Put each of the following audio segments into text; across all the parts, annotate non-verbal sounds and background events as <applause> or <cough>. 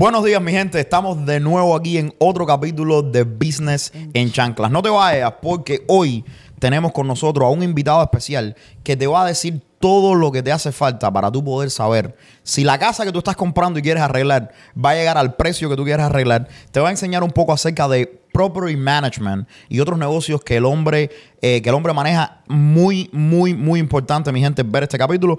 Buenos días, mi gente. Estamos de nuevo aquí en otro capítulo de Business en Chanclas. No te vayas porque hoy tenemos con nosotros a un invitado especial que te va a decir todo lo que te hace falta para tú poder saber si la casa que tú estás comprando y quieres arreglar va a llegar al precio que tú quieres arreglar. Te va a enseñar un poco acerca de property management y otros negocios que el hombre eh, que el hombre maneja muy muy muy importante, mi gente, ver este capítulo.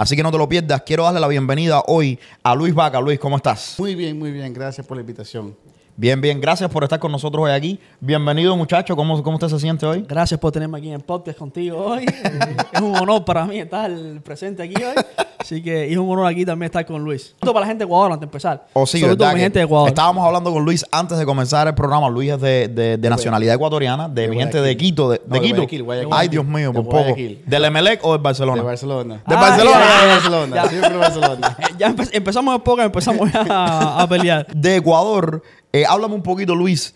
Así que no te lo pierdas. Quiero darle la bienvenida hoy a Luis Vaca. Luis, ¿cómo estás? Muy bien, muy bien. Gracias por la invitación. Bien, bien. Gracias por estar con nosotros hoy aquí. Bienvenido, muchacho. ¿Cómo, cómo usted se siente hoy? Gracias por tenerme aquí en el podcast contigo hoy. <laughs> Es un honor para mí estar presente aquí hoy. Así que es un honor aquí también estar con Luis. Esto para la gente de Ecuador antes de empezar. Oh, sí, Sobre todo ¿verdad mi gente de Ecuador. Estábamos hablando con Luis antes de comenzar el programa. Luis es de, de- de nacionalidad ecuatoriana, de, mi gente de. Quito. ¿De, No, de de Quito? Guayaquil, Guayaquil. Ay, Dios mío, por poco. ¿Del Emelec o del Barcelona? De Barcelona. De Ah, Barcelona. ya, ya. Barcelona. Ya. Siempre Barcelona. <laughs> Ya empe- empezamos el podcast, empezamos a, a pelear. De Ecuador. Eh, háblame un poquito, Luis.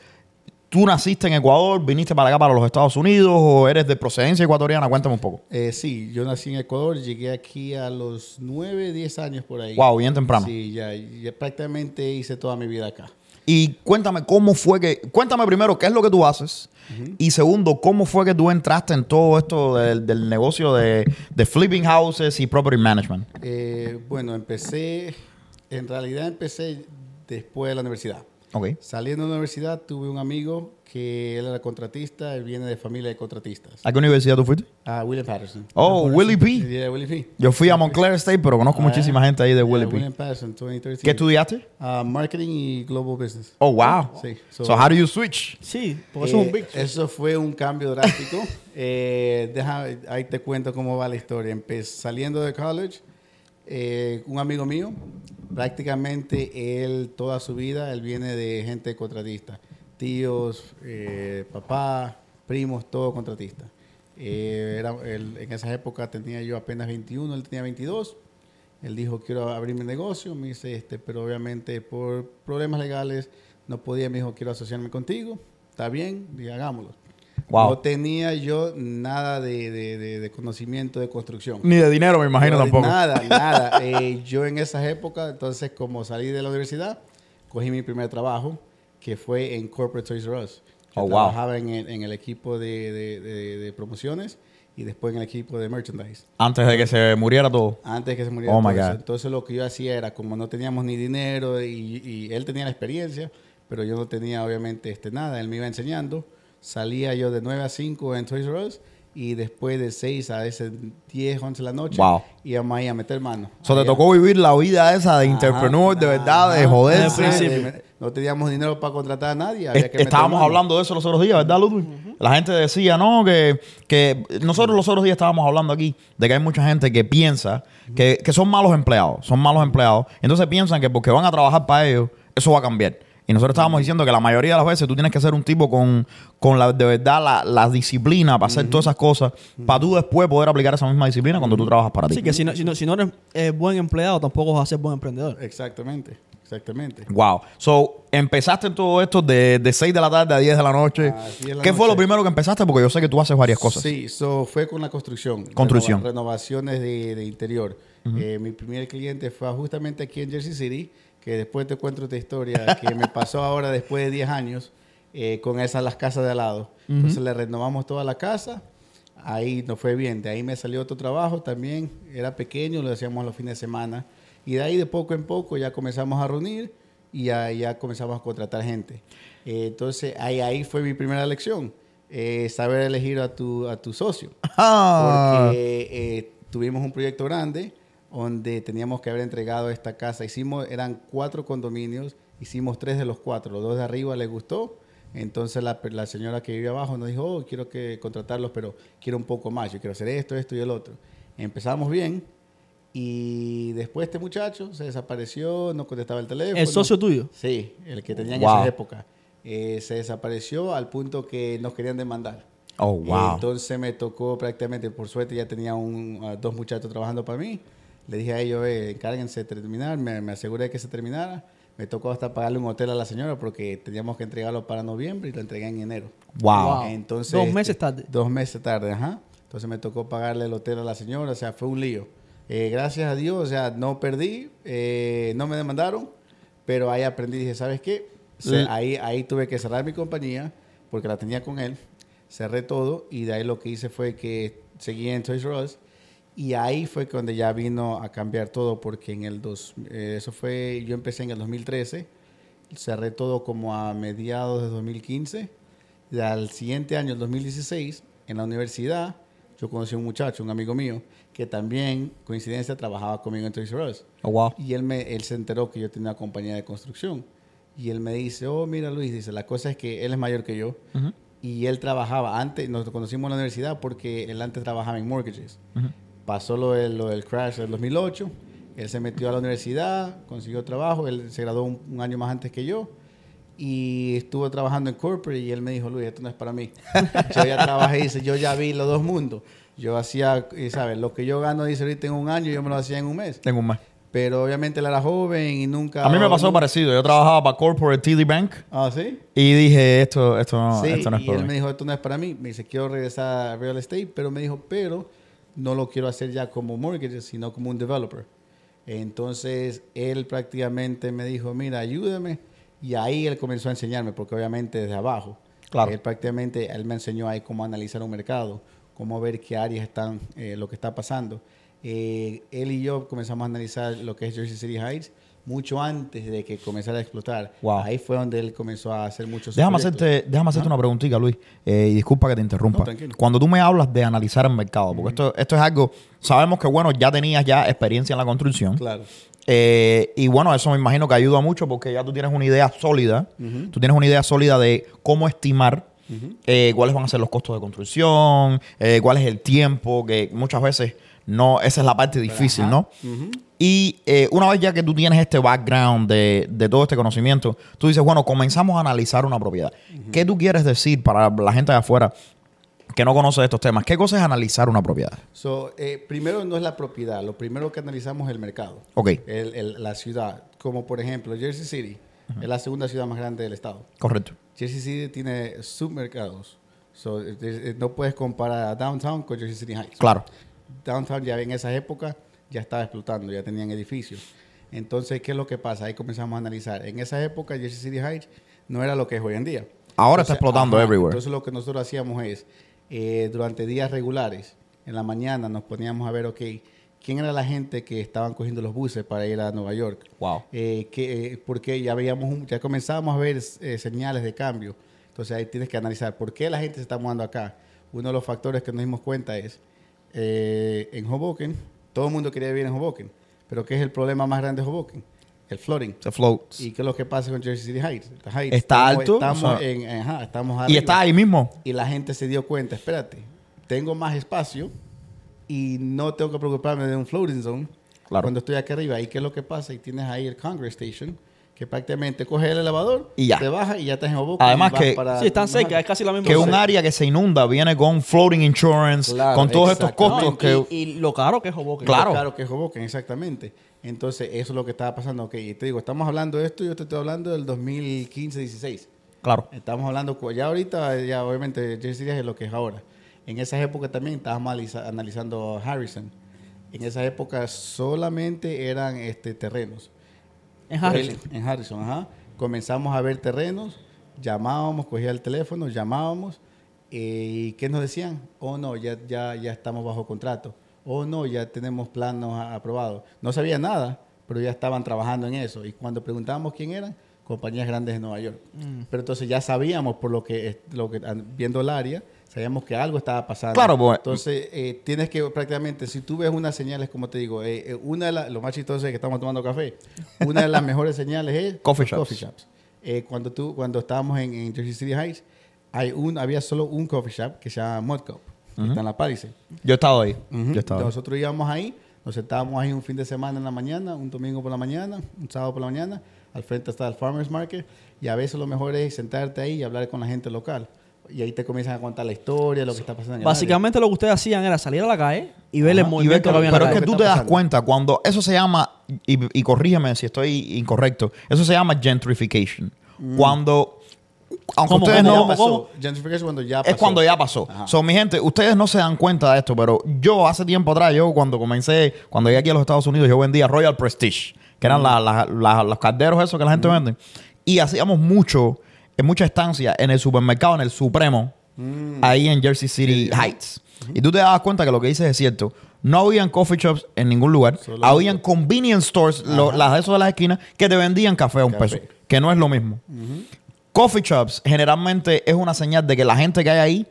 ¿Tú naciste en Ecuador? ¿Viniste para acá, para los Estados Unidos? ¿O eres de procedencia ecuatoriana? Cuéntame un poco. Eh, sí, yo nací en Ecuador. Llegué aquí a los 9, 10 años por ahí. Wow, bien temprano. Sí, ya, ya prácticamente hice toda mi vida acá. Y cuéntame cómo fue que. Cuéntame primero qué es lo que tú haces. Y segundo, cómo fue que tú entraste en todo esto del, del negocio de, de flipping houses y property management. Eh, bueno, empecé, en realidad empecé después de la universidad. Ok. Saliendo de la universidad tuve un amigo que él era contratista, él viene de familia de contratistas. ¿A qué universidad tú fuiste? Ah, William Patterson. Oh, Willie P. Yeah, Willie P. Yo fui a Montclair State, pero conozco Ah, muchísima gente ahí de Yeah, Willie William P. Patterson, 2013. ¿Qué estudiaste? Ah, marketing y global business. Oh, wow. Sí. So, how do you switch? Sí, porque eso es Eh, un big. eso fue un cambio drástico. <laughs> Eh, deja, ahí te cuento cómo va la historia. Empe- saliendo de college, eh, un amigo mío, prácticamente él toda su vida, él viene de gente contratista. Tíos, eh, papá, primos, todo contratista. Eh, era, en esa época tenía yo apenas 21, él tenía 22. Él dijo, quiero abrir mi negocio. Me dice, este, pero obviamente por problemas legales no podía. Me dijo, quiero asociarme contigo. Está bien, y hagámoslo. Wow. No tenía yo nada de, de- de- de conocimiento de construcción. Ni de dinero, me imagino No, tampoco. Nada, <laughs> nada. Eh, yo en esas épocas, entonces, como salí de la universidad, cogí mi primer trabajo, que fue en Corporate Toys R Us. Yo Oh, wow. trabajaba en el, en el equipo de, promociones y después en el equipo de merchandise. Antes de que se muriera todo. Antes de que se muriera Oh, my todo eso. God. Entonces lo que yo hacía era, como no teníamos ni dinero y, y él tenía la experiencia, pero yo no tenía obviamente este, nada, él me iba enseñando. Salía yo de 9 a 5 en Toys R Us y después de 6 a ese 10, 11 de la noche Wow. íbamos ahí a meter mano. So, te tocó vivir la vida esa de Ajá, entrepreneur, de verdad, de ajá. joderse. No teníamos dinero para contratar a nadie. había que estábamos mano. hablando de eso los otros días, ¿verdad, Ludwig? La gente decía, no, que, que nosotros los otros días estábamos hablando aquí de que hay mucha gente que piensa que, que son malos empleados, son malos empleados. Entonces piensan que porque van a trabajar para ellos, eso va a cambiar. Y nosotros estábamos diciendo que la mayoría de las veces tú tienes que ser un tipo con, con la, de verdad la, la disciplina para hacer todas esas cosas, para tú después poder aplicar esa misma disciplina cuando tú trabajas para ti. Así que si no, si no, si no eres eh, buen empleado, tampoco vas a ser buen emprendedor. Exactamente, exactamente. Wow. So, empezaste en todo esto de, de 6 de la tarde a 10 de la noche. A 10 de la ¿Qué fue lo noche. primero que empezaste? Porque yo sé que tú haces varias cosas. Sí, so fue con la construcción. Construcción. Renova- renovaciones de, de interior. Eh, mi primer cliente fue justamente aquí en Jersey City, que después te cuento esta historia <laughs> que me pasó ahora después de 10 años eh, con esas las casas de al lado. Entonces le renovamos toda la casa. Ahí nos fue bien. De ahí me salió otro trabajo también. Era pequeño, lo hacíamos los fines de semana. Y de ahí de poco en poco ya comenzamos a reunir y ya, ya comenzamos a contratar gente. Eh, entonces ahí, ahí fue mi primera lección. eh, saber elegir a tu, a tu socio. Ah. Porque eh, tuvimos un proyecto grande donde teníamos que haber entregado esta casa. Hicimos, eran cuatro condominios, hicimos tres de los cuatro. Los dos de arriba les gustó. Entonces la, la señora que vive abajo nos dijo, oh, quiero que contratarlos, pero quiero un poco más. Yo quiero hacer esto, esto y el otro. Empezamos bien. Y después este muchacho se desapareció, no contestaba el teléfono. ¿El socio tuyo? Sí, el que tenía en Wow. esa época. Eh, se desapareció al punto que nos querían demandar. Oh, wow. Entonces me tocó prácticamente, por suerte ya tenía un, a dos muchachos trabajando para mí. Le dije a ellos, eh, encárguense de terminar, me, me aseguré que se terminara. Me tocó hasta pagarle un hotel a la señora porque teníamos que entregarlo para noviembre y lo entregué en enero. wow. Wow. Entonces, Dos este, meses tarde. Dos meses tarde, ajá. Entonces me tocó pagarle el hotel a la señora, o sea, fue un lío. Eh, gracias a Dios, o sea, no perdí, eh, no me demandaron, pero ahí aprendí, dije, ¿sabes qué? Se- ahí, ahí tuve que cerrar mi compañía porque la tenía con él, cerré todo y de ahí lo que hice fue que seguí en Toys R Us y ahí fue donde ya vino a cambiar todo porque en el dos, eh, eso fue, yo empecé en el 2013, cerré todo como a mediados de 2015 y al siguiente año, el 2016, en la universidad, yo conocí a un muchacho, un amigo mío, que también, coincidencia, trabajaba conmigo en Toys R Us. Oh, wow. Y él, me, él se enteró que yo tenía una compañía de construcción. Y él me dice, oh, mira Luis, dice, la cosa es que él es mayor que yo. Ujú. Y él trabajaba antes, nos conocimos en la universidad porque él antes trabajaba en mortgages. Ujú. Pasó lo, del- lo del crash del 2008, él se metió a la universidad, consiguió trabajo, él se graduó un, un año más antes que yo y estuvo trabajando en corporate y él me dijo, Luis, esto no es para mí. <laughs> yo ya trabajé, dice, yo ya vi los dos mundos. Yo hacía, y sabes, lo que yo gano, dice ahorita en un año, yo me lo hacía en un mes. Tengo un mes. Pero obviamente él era joven y nunca... A mí me pasó nunca- parecido. Yo trabajaba para Corporate TD Bank Ah, ¿sí? y dije, esto, esto no, sí, esto no es y para él mí. me dijo, esto no es para mí. Me dice, quiero regresar a real estate, pero me dijo, pero no lo quiero hacer ya como mortgage, sino como un developer. Entonces, él prácticamente me dijo, mira, ayúdame. Y ahí él comenzó a enseñarme, porque obviamente desde abajo. Claro. Él prácticamente, él me enseñó ahí cómo analizar un mercado, cómo ver qué áreas están, eh, lo que está pasando. Eh, él y yo comenzamos a analizar lo que es Jersey City Heights mucho antes de que comenzara a explotar. Wow. Ahí fue donde él comenzó a hacer muchos Déjame proyectos. hacerte, déjame hacerte una preguntita, Luis. Eh, y disculpa que te interrumpa. No. Cuando tú me hablas de analizar el mercado, porque esto, esto es algo, sabemos que, bueno, ya tenías ya experiencia en la construcción. Claro. Eh, y bueno, eso me imagino que ayuda mucho porque ya tú tienes una idea sólida. Tú tienes una idea sólida de cómo estimar eh, cuáles van a ser los costos de construcción, eh, cuál es el tiempo, que muchas veces no, esa es la parte difícil, ¿no? Y eh, una vez ya que tú tienes este background de, de todo este conocimiento, tú dices, bueno, comenzamos a analizar una propiedad. ¿Qué tú quieres decir para la gente de afuera que no conoce estos temas? ¿Qué cosa es analizar una propiedad? So, eh, primero no es la propiedad, lo primero que analizamos es el mercado. Ok, El- el- la ciudad, como por ejemplo Jersey City, es la segunda ciudad más grande del estado. correcto. Jersey City tiene submercados. So, eh, eh, no puedes comparar a Downtown con Jersey City Heights. Claro. Downtown ya en esa época ya estaba explotando, ya tenían edificios. Entonces, ¿qué es lo que pasa? Ahí comenzamos a analizar. En esa época, Jersey City Heights no era lo que es hoy en día. Ahora está explotando everywhere. Entonces, lo que nosotros hacíamos es, eh, durante días regulares, en la mañana nos poníamos a ver, ok, quién era la gente que estaban cogiendo los buses para ir a Nueva York. Wow. Eh, que, eh, porque ya veíamos, un- ya comenzábamos a ver eh, señales de cambio. Entonces ahí tienes que analizar por qué la gente se está mudando acá. Uno de los factores que nos dimos cuenta es, eh, en Hoboken, todo el mundo quería vivir en Hoboken, pero ¿qué es el problema más grande de Hoboken? El flooding. Se floats. ¿Y qué es lo que pasa con Jersey City Heights? The Heights. Está Estamos- alto, Estamos, o sea, en, ajá, estamos y arriba. está ahí mismo. Y la gente se dio cuenta, espérate, tengo más espacio y no tengo que preocuparme de un floating zone Claro. cuando estoy aquí arriba. ¿Y qué es lo que pasa? Y tienes ahí el Congress Station, que prácticamente coge el elevador, Y ya. te baja y ya estás en Hoboken. Además que- para- Sí, están cerca, es casi la misma Que un área que se inunda viene con floating insurance, Claro, con todos estos costos No, que... y, y lo caro que es Hoboken. Claro. Claro que es Hoboken, exactamente. Entonces, eso es lo que estaba pasando. Ok, y te digo, estamos hablando de esto, yo te estoy hablando del 2015-16. Claro. Estamos hablando, ya ahorita, ya obviamente, Jersey es lo que es ahora. En esa época también estábamos analiza- analizando Harrison. En esa época solamente eran este, terrenos. En Harrison. El- en Harrison, ajá. Comenzamos a ver terrenos, llamábamos, cogía el teléfono, llamábamos. eh, ¿Y qué nos decían? Oh, no, ya, ya, ya estamos bajo contrato. Oh, no, ya tenemos planos aprobados. No sabía nada, pero ya estaban trabajando en eso. Y cuando preguntábamos quién eran, compañías grandes de Nueva York. Mm. Pero entonces ya sabíamos, por lo que, lo que viendo el área, sabíamos que algo estaba pasando. Claro, pues- Entonces, eh, tienes que prácticamente, si tú ves unas señales, como te digo, eh, eh, una de las, lo más chistoso es que estamos tomando café, una de las <laughs> mejores señales es Coffee shops. Eh, cuando, tú, cuando estábamos en, en Jersey City Heights, hay un, había solo un coffee shop que se llama Mud Cup, que está en la Palisade. Yo he estado ahí. Ujú. Yo he estado ahí. Nosotros íbamos ahí, nos sentábamos ahí un fin de semana en la mañana, un domingo por la mañana, un sábado por la mañana. Al frente está el Farmers Market. Y a veces lo mejor es sentarte ahí y hablar con la gente local. Y ahí te comienzan a contar la historia, lo que está pasando en el área. Básicamente lo que ustedes hacían era salir a la calle y ver el Ajá, y movimiento ver que había en la Pero es calle. que ¿Qué tú te das cuenta cuando eso se llama, y, y corrígeme si estoy incorrecto, eso se llama gentrification. Mm. Cuando aunque ¿Cómo, ustedes cómo, no... cómo? Gentrification cuando ya pasó. Es cuando ya pasó. Ajá. So, mi gente, ustedes no se dan cuenta de esto, pero yo hace tiempo atrás, yo cuando comencé, cuando llegué aquí a los Estados Unidos, yo vendía Royal Prestige, que eran la- la- la- los calderos esos que la gente vende. Y hacíamos mucho, en mucha estancia, en el supermercado, en el Supremo, ahí en Jersey City Heights. Y tú te das cuenta que lo que dices es cierto. No habían coffee shops en ningún lugar. Solo- habían convenience stores, lo- las de esos de las esquinas, que te vendían café a un Café. peso. Que no es lo mismo. Coffee shops generalmente es una señal de que la gente que hay ahí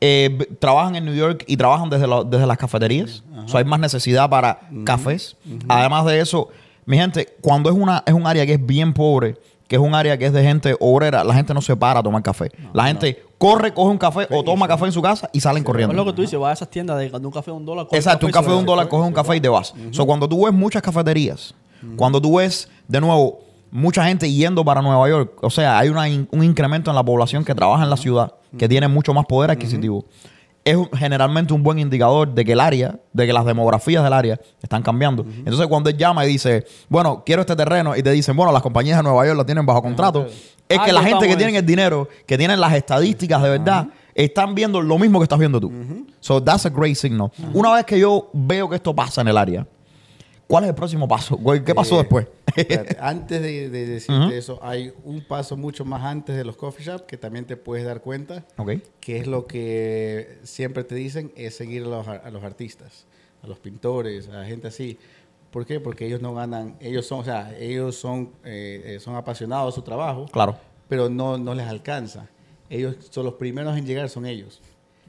eh, trabajan en New York y trabajan desde, lo- desde las cafeterías. O sea, hay más necesidad para cafés. Además de eso, mi gente, cuando es, una, es un área que es bien pobre, que es un área que es de gente obrera, la gente no se para a tomar café. la gente corre, coge un café o toma café en su casa y salen corriendo. Es lo que tú dices, vas a esas tiendas de un café de un dólar. coge Exacto, un y café de un dólar, fue, coges un café y te vas. So, cuando tú ves muchas cafeterías, cuando tú ves, de nuevo, mucha gente yendo para Nueva York, o sea, hay una in- un incremento en la población que trabaja en la ciudad, que tiene mucho más poder adquisitivo. Es generalmente un buen indicador de que el área, de que las demografías del área están cambiando. Entonces, cuando él llama y dice, bueno, quiero este terreno, y te dicen, bueno, las compañías de Nueva York lo tienen bajo contrato, es Ah, que la gente que eso. el dinero, que tienen las estadísticas de verdad, están viendo lo mismo que estás viendo tú. So that's a great signal. Una vez que yo veo que esto pasa en el área, ¿cuál es el próximo paso? ¿Qué pasó Eh, después? espérate, <laughs> antes de, de decirte Ujú. eso, hay un paso mucho más antes de los coffee shop que también te puedes dar cuenta, ok. que es lo que siempre te dicen, es seguir a los, a los artistas, a los pintores, a la gente así. ¿Por qué? Porque ellos no ganan, ellos son, o sea, ellos son, eh, eh, son apasionados de su trabajo, Claro. pero no, no les alcanza. Ellos son los primeros en llegar, son ellos.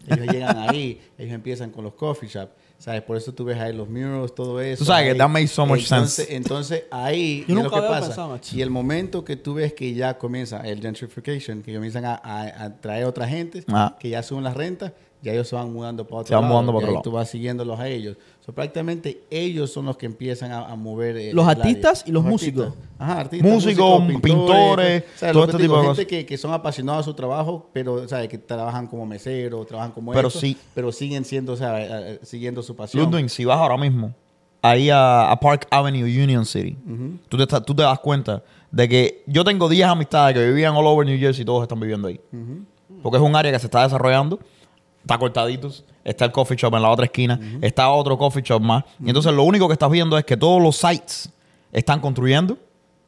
Ellos llegan <laughs> ahí, ellos empiezan con los coffee shop, ¿sabes? Por eso tú ves ahí los murals, todo eso. Tú sabes que that makes so much entonces, sense. Entonces ahí Yo ¿qué es lo nunca que había pasa. pensado. Y el momento que tú ves que ya comienza el gentrification, que comienzan a, a- a traer otra gente, Ajá. que ya suben las rentas, ya ellos se van mudando para otro Se van lado. mudando para otro lado. tú vas siguiéndolos a ellos. So, prácticamente ellos son los que empiezan a, a mover el- Los el área. artistas y los artistas. músicos. Ajá, artistas, Músicos, pintores, o sea, todo este digo, tipo de gente cosas. que, que son apasionados a su trabajo, pero ¿sabes? que trabajan como meseros, trabajan como Pero esto, sí. pero siguen siendo, o sea, eh, eh, siguiendo su pasión. Ludwig, si vas ahora mismo ahí a, a Park Avenue, Union City, tú, te, tú te das cuenta de que yo tengo 10 amistades que vivían all over New Jersey y todos están viviendo ahí. Porque es un área que se está desarrollando, está cortaditos, está el coffee shop en la otra esquina, está otro coffee shop más. Y entonces lo único que estás viendo es que todos los sites están construyendo,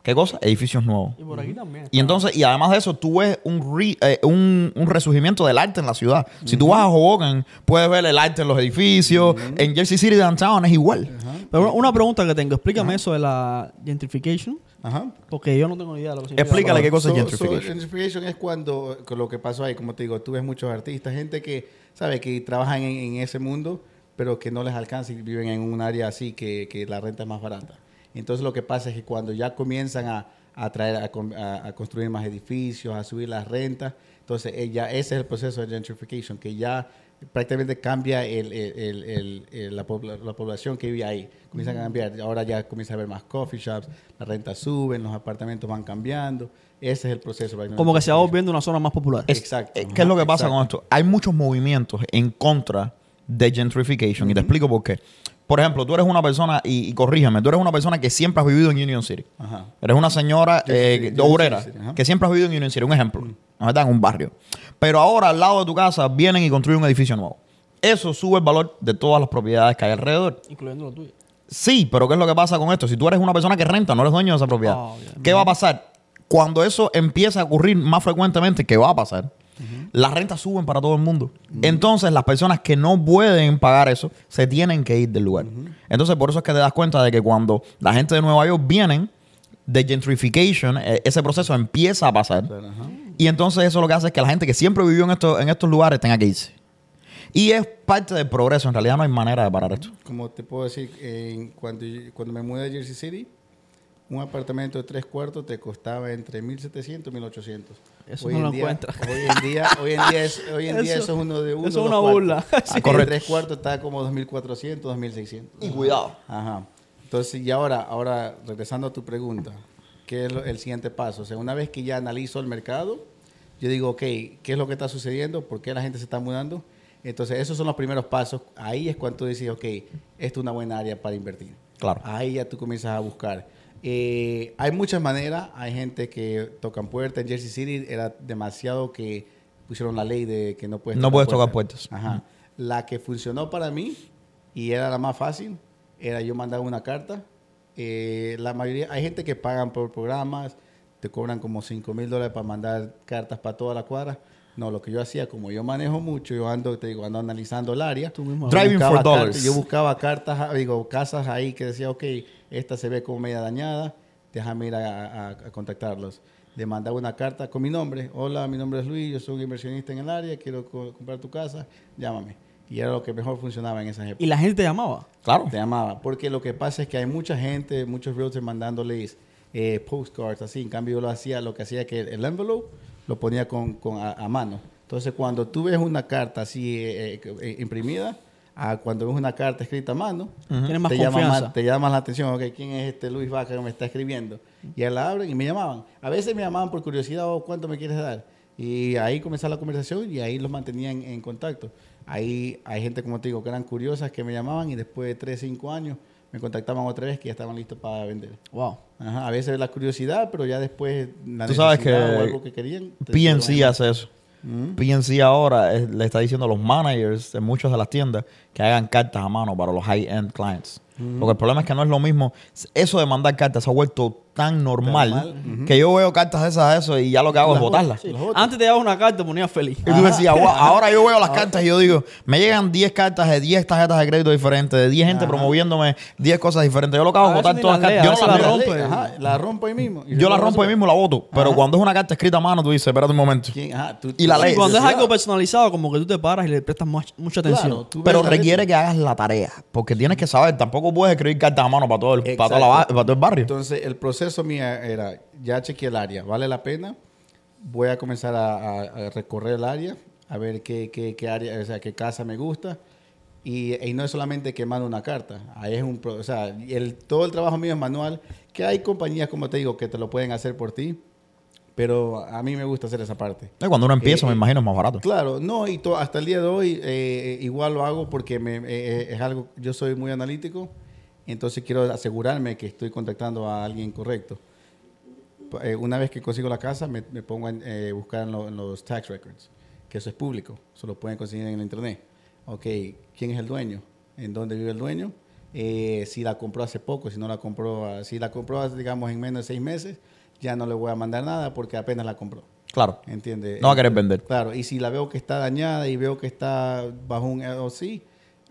¿qué cosa? Edificios nuevos. Y por aquí también. Y entonces, y además de eso, tú ves un, re- eh, un, un resurgimiento del arte en la ciudad. Si tú vas a Hoboken, puedes ver el arte en los edificios. En Jersey City Downtown es igual. Pero una- pregunta que tengo, explícame eso de la gentrification, Ajá. porque yo no tengo ni idea de lo que significa. Explícale qué cosa es gentrification. so, gentrification es cuando, con lo que pasó ahí, como te digo, tú ves muchos artistas, gente que, ¿sabe? Que trabajan en, en ese mundo, pero que no les alcanza y viven en un área así que, que la renta es más barata. Entonces lo que pasa es que cuando ya comienzan a, a traer, a, con- a- a construir más edificios, a subir las rentas, entonces eh, ya ese es el proceso de gentrification, que ya prácticamente cambia el- la, la población que vive ahí. Comienzan a cambiar. Ahora ya comienza a haber más coffee shops, las rentas suben, los apartamentos van cambiando. Ese es el proceso. Como que se va volviendo una zona más popular. Es- Exacto. eh, ¿Qué es lo que pasa Exacto. con esto? Hay muchos movimientos en contra de gentrification. Y te explico por qué. Por ejemplo, tú eres una persona, y, y corrígeme, tú eres una persona que siempre has vivido en Union City. Ajá. Eres una señora eh, obrera City, que siempre has vivido en Union City. Un ejemplo. ¿no verdad? En un barrio. Pero ahora al lado de tu casa vienen y construyen un edificio nuevo. Eso sube el valor de todas las propiedades que hay alrededor. Incluyendo lo tuyo. Sí, pero ¿qué es lo que pasa con esto? Si tú eres una persona que renta, no eres dueño de esa propiedad. Ah. ¿Qué va a pasar? Cuando eso empieza a ocurrir más frecuentemente, ¿qué va a pasar? Las rentas suben para todo el mundo. Entonces, las personas que no pueden pagar eso se tienen que ir del lugar. Entonces, por eso es que te das cuenta de que cuando la gente de Nueva York vienen de gentrification, eh, ese proceso empieza a pasar. Y entonces eso lo que hace es que la gente que siempre vivió en estos, en estos lugares tenga que irse. Y es parte del progreso. En realidad no hay manera de parar esto. Como te puedo decir, cuando, cuando me mudé a Jersey City, un apartamento de tres cuartos te costaba entre 1.700 y 1.800. Eso Hoy no en lo día- encuentras. Hoy en día, hoy en día, es, hoy en día Eso- eso es uno de uno. eso es una burla. Correcto. tres cuartos está como 2.400, 2.600. Y cuidado. Ajá. Entonces, y ahora, ahora regresando a tu pregunta, ¿qué es lo- el siguiente paso? O sea, una vez que ya analizo el mercado, yo digo, ok, ¿qué es lo que está sucediendo? ¿Por qué la gente se está mudando? Entonces, esos son los primeros pasos. Ahí es cuando tú dices, ok, esto es una buena área para invertir. Claro. Ahí ya tú comienzas a buscar. Eh, hay muchas maneras. Hay gente que tocan puertas. En Jersey City era demasiado que pusieron la ley de que no puedes No puedes tocar puertas. Ajá. La que funcionó para mí y era la más fácil era yo mandar una carta. Eh, la mayoría, hay gente que pagan por programas, te cobran como 5 mil dólares para mandar cartas para toda la cuadra. No, lo que yo hacía, como yo manejo mucho, yo ando, te digo, ando analizando el área. Tú mismo. Yo Driving buscaba for dollars. cartas- yo buscaba cartas, digo, casas ahí que decía, ok, esta se ve como media dañada, déjame ir a, a- a contactarlos. Le mandaba una carta con mi nombre. Hola, mi nombre es Luis, yo soy un inversionista en el área, quiero co- comprar tu casa, llámame. Y era lo que mejor funcionaba en esa época. Y la gente te llamaba. Claro. Te llamaba. Porque lo que pasa es que hay mucha gente, muchos realtors mandándoles eh, postcards así. En cambio, yo lo hacía, lo que hacía que el envelope lo ponía con, con a, a mano. Entonces, cuando tú ves una carta así eh, eh, eh, imprimida, a cuando ves una carta escrita a mano, Tienes más te, llama más, te llama la atención. Ok, ¿quién es este Luis Vaca que me está escribiendo? Y él la abren y me llamaban. A veces me llamaban por curiosidad o cuánto me quieres dar. Y ahí comenzaba la conversación y ahí los mantenía en, en contacto. Ahí hay gente, como te digo, que eran curiosas, que me llamaban y después de 3, 5 años me contactaban otra vez que ya estaban listos para vender. Wow. Ajá, a veces la curiosidad, pero ya después la Tú sabes que o algo que querían. PNC hace eso. Mm. PNC ahora es- le está diciendo a los managers de muchas de las tiendas que hagan cartas a mano para los high-end clients. Porque el problema es que no es lo mismo. Eso de mandar cartas se ha vuelto tan normal, Normal, que yo veo cartas de esas, eso, y ya lo que hago es Las botarlas. Sí. Antes te dabas una carta, te ponías feliz. Y tú decías, "Wow", ahora yo veo las cartas y yo digo, me llegan 10 cartas de 10 tarjetas de crédito diferentes, de 10 gente Ajá. promoviéndome 10 cosas diferentes. Yo lo que hago es botar todas las cartas. lees, Yo no leo. rompe. Ajá, la rompo ahí mismo. Y Yo la rompo ahí mismo, la voto. Pero Ajá. cuando es una carta escrita a mano, tú dices, espérate un momento. ¿Quién? Ajá, tú- Y la. Y cuando es algo personalizado, como que tú te paras y le prestas much- mucha atención. Claro, Pero la requiere que hagas la tarea. Porque tienes que saber, tampoco puedes escribir cartas a mano para todo el, para toda la para todo el barrio. Entonces, el proceso mío era, ya chequeé el área, ¿vale la pena? Voy a comenzar a, a- a recorrer el área, a ver qué, qué, qué área, o sea, qué casa me gusta. Y, y no es solamente que mando una carta, ahí es un, o sea, el, todo el trabajo mío es manual, que hay compañías, como te digo, que te lo pueden hacer por ti, pero a mí me gusta hacer esa parte. Eh, Cuando uno empieza, Eh, me imagino, es más barato. Claro, no, y to- hasta el día de hoy eh, igual lo hago porque me, eh, eh, es algo, yo soy muy analítico, entonces quiero asegurarme que estoy contactando a alguien correcto. Eh, una vez que consigo la casa, me, me pongo a eh, buscar en, lo- en los tax records, que eso es público, eso lo pueden conseguir en el internet. Ok, ¿quién es el dueño? ¿En dónde vive el dueño? Eh, si la compró hace poco, si no la compró, ah, si la compró, digamos, en menos de seis meses, ya no le voy a mandar nada porque apenas la compró. Claro. ¿Entiende? No va a querer vender. Claro, y si la veo que está dañada y veo que está bajo un LLC,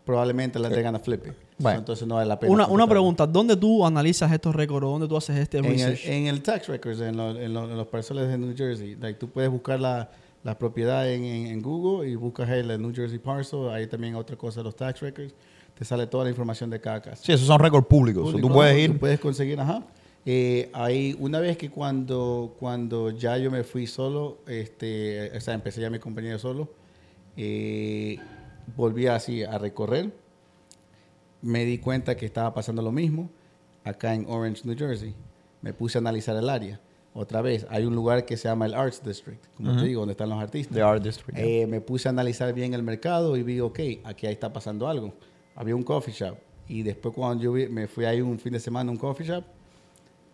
probablemente la tengan a flip it. Bueno. Entonces no vale la pena. Una, una pregunta, ¿dónde tú analizas estos récords? ¿Dónde tú haces este En el, en el tax records, en, lo- en lo- en los parceles de New Jersey, like, tú puedes buscar la, la propiedad en, en- en Google y buscas el New Jersey parcel, ahí también otra cosa, los tax records, te sale toda la información de cada casa. Sí, esos son récords públicos. Público, tú puedes ir. Tú puedes conseguir, ajá. Eh, ahí, una vez que cuando, cuando ya yo me fui solo, este, o sea, empecé ya mi compañía solo, eh, volví así a recorrer. Me di cuenta que estaba pasando lo mismo acá en Orange, New Jersey. Me puse a analizar el área. Otra vez, hay un lugar que se llama el Arts District, como te digo, donde están los artistas. The Art District. yeah. Eh, me puse a analizar bien el mercado y vi, ok, aquí ahí está pasando algo. Había un coffee shop y después cuando yo vi- me fui ahí un fin de semana a un coffee shop,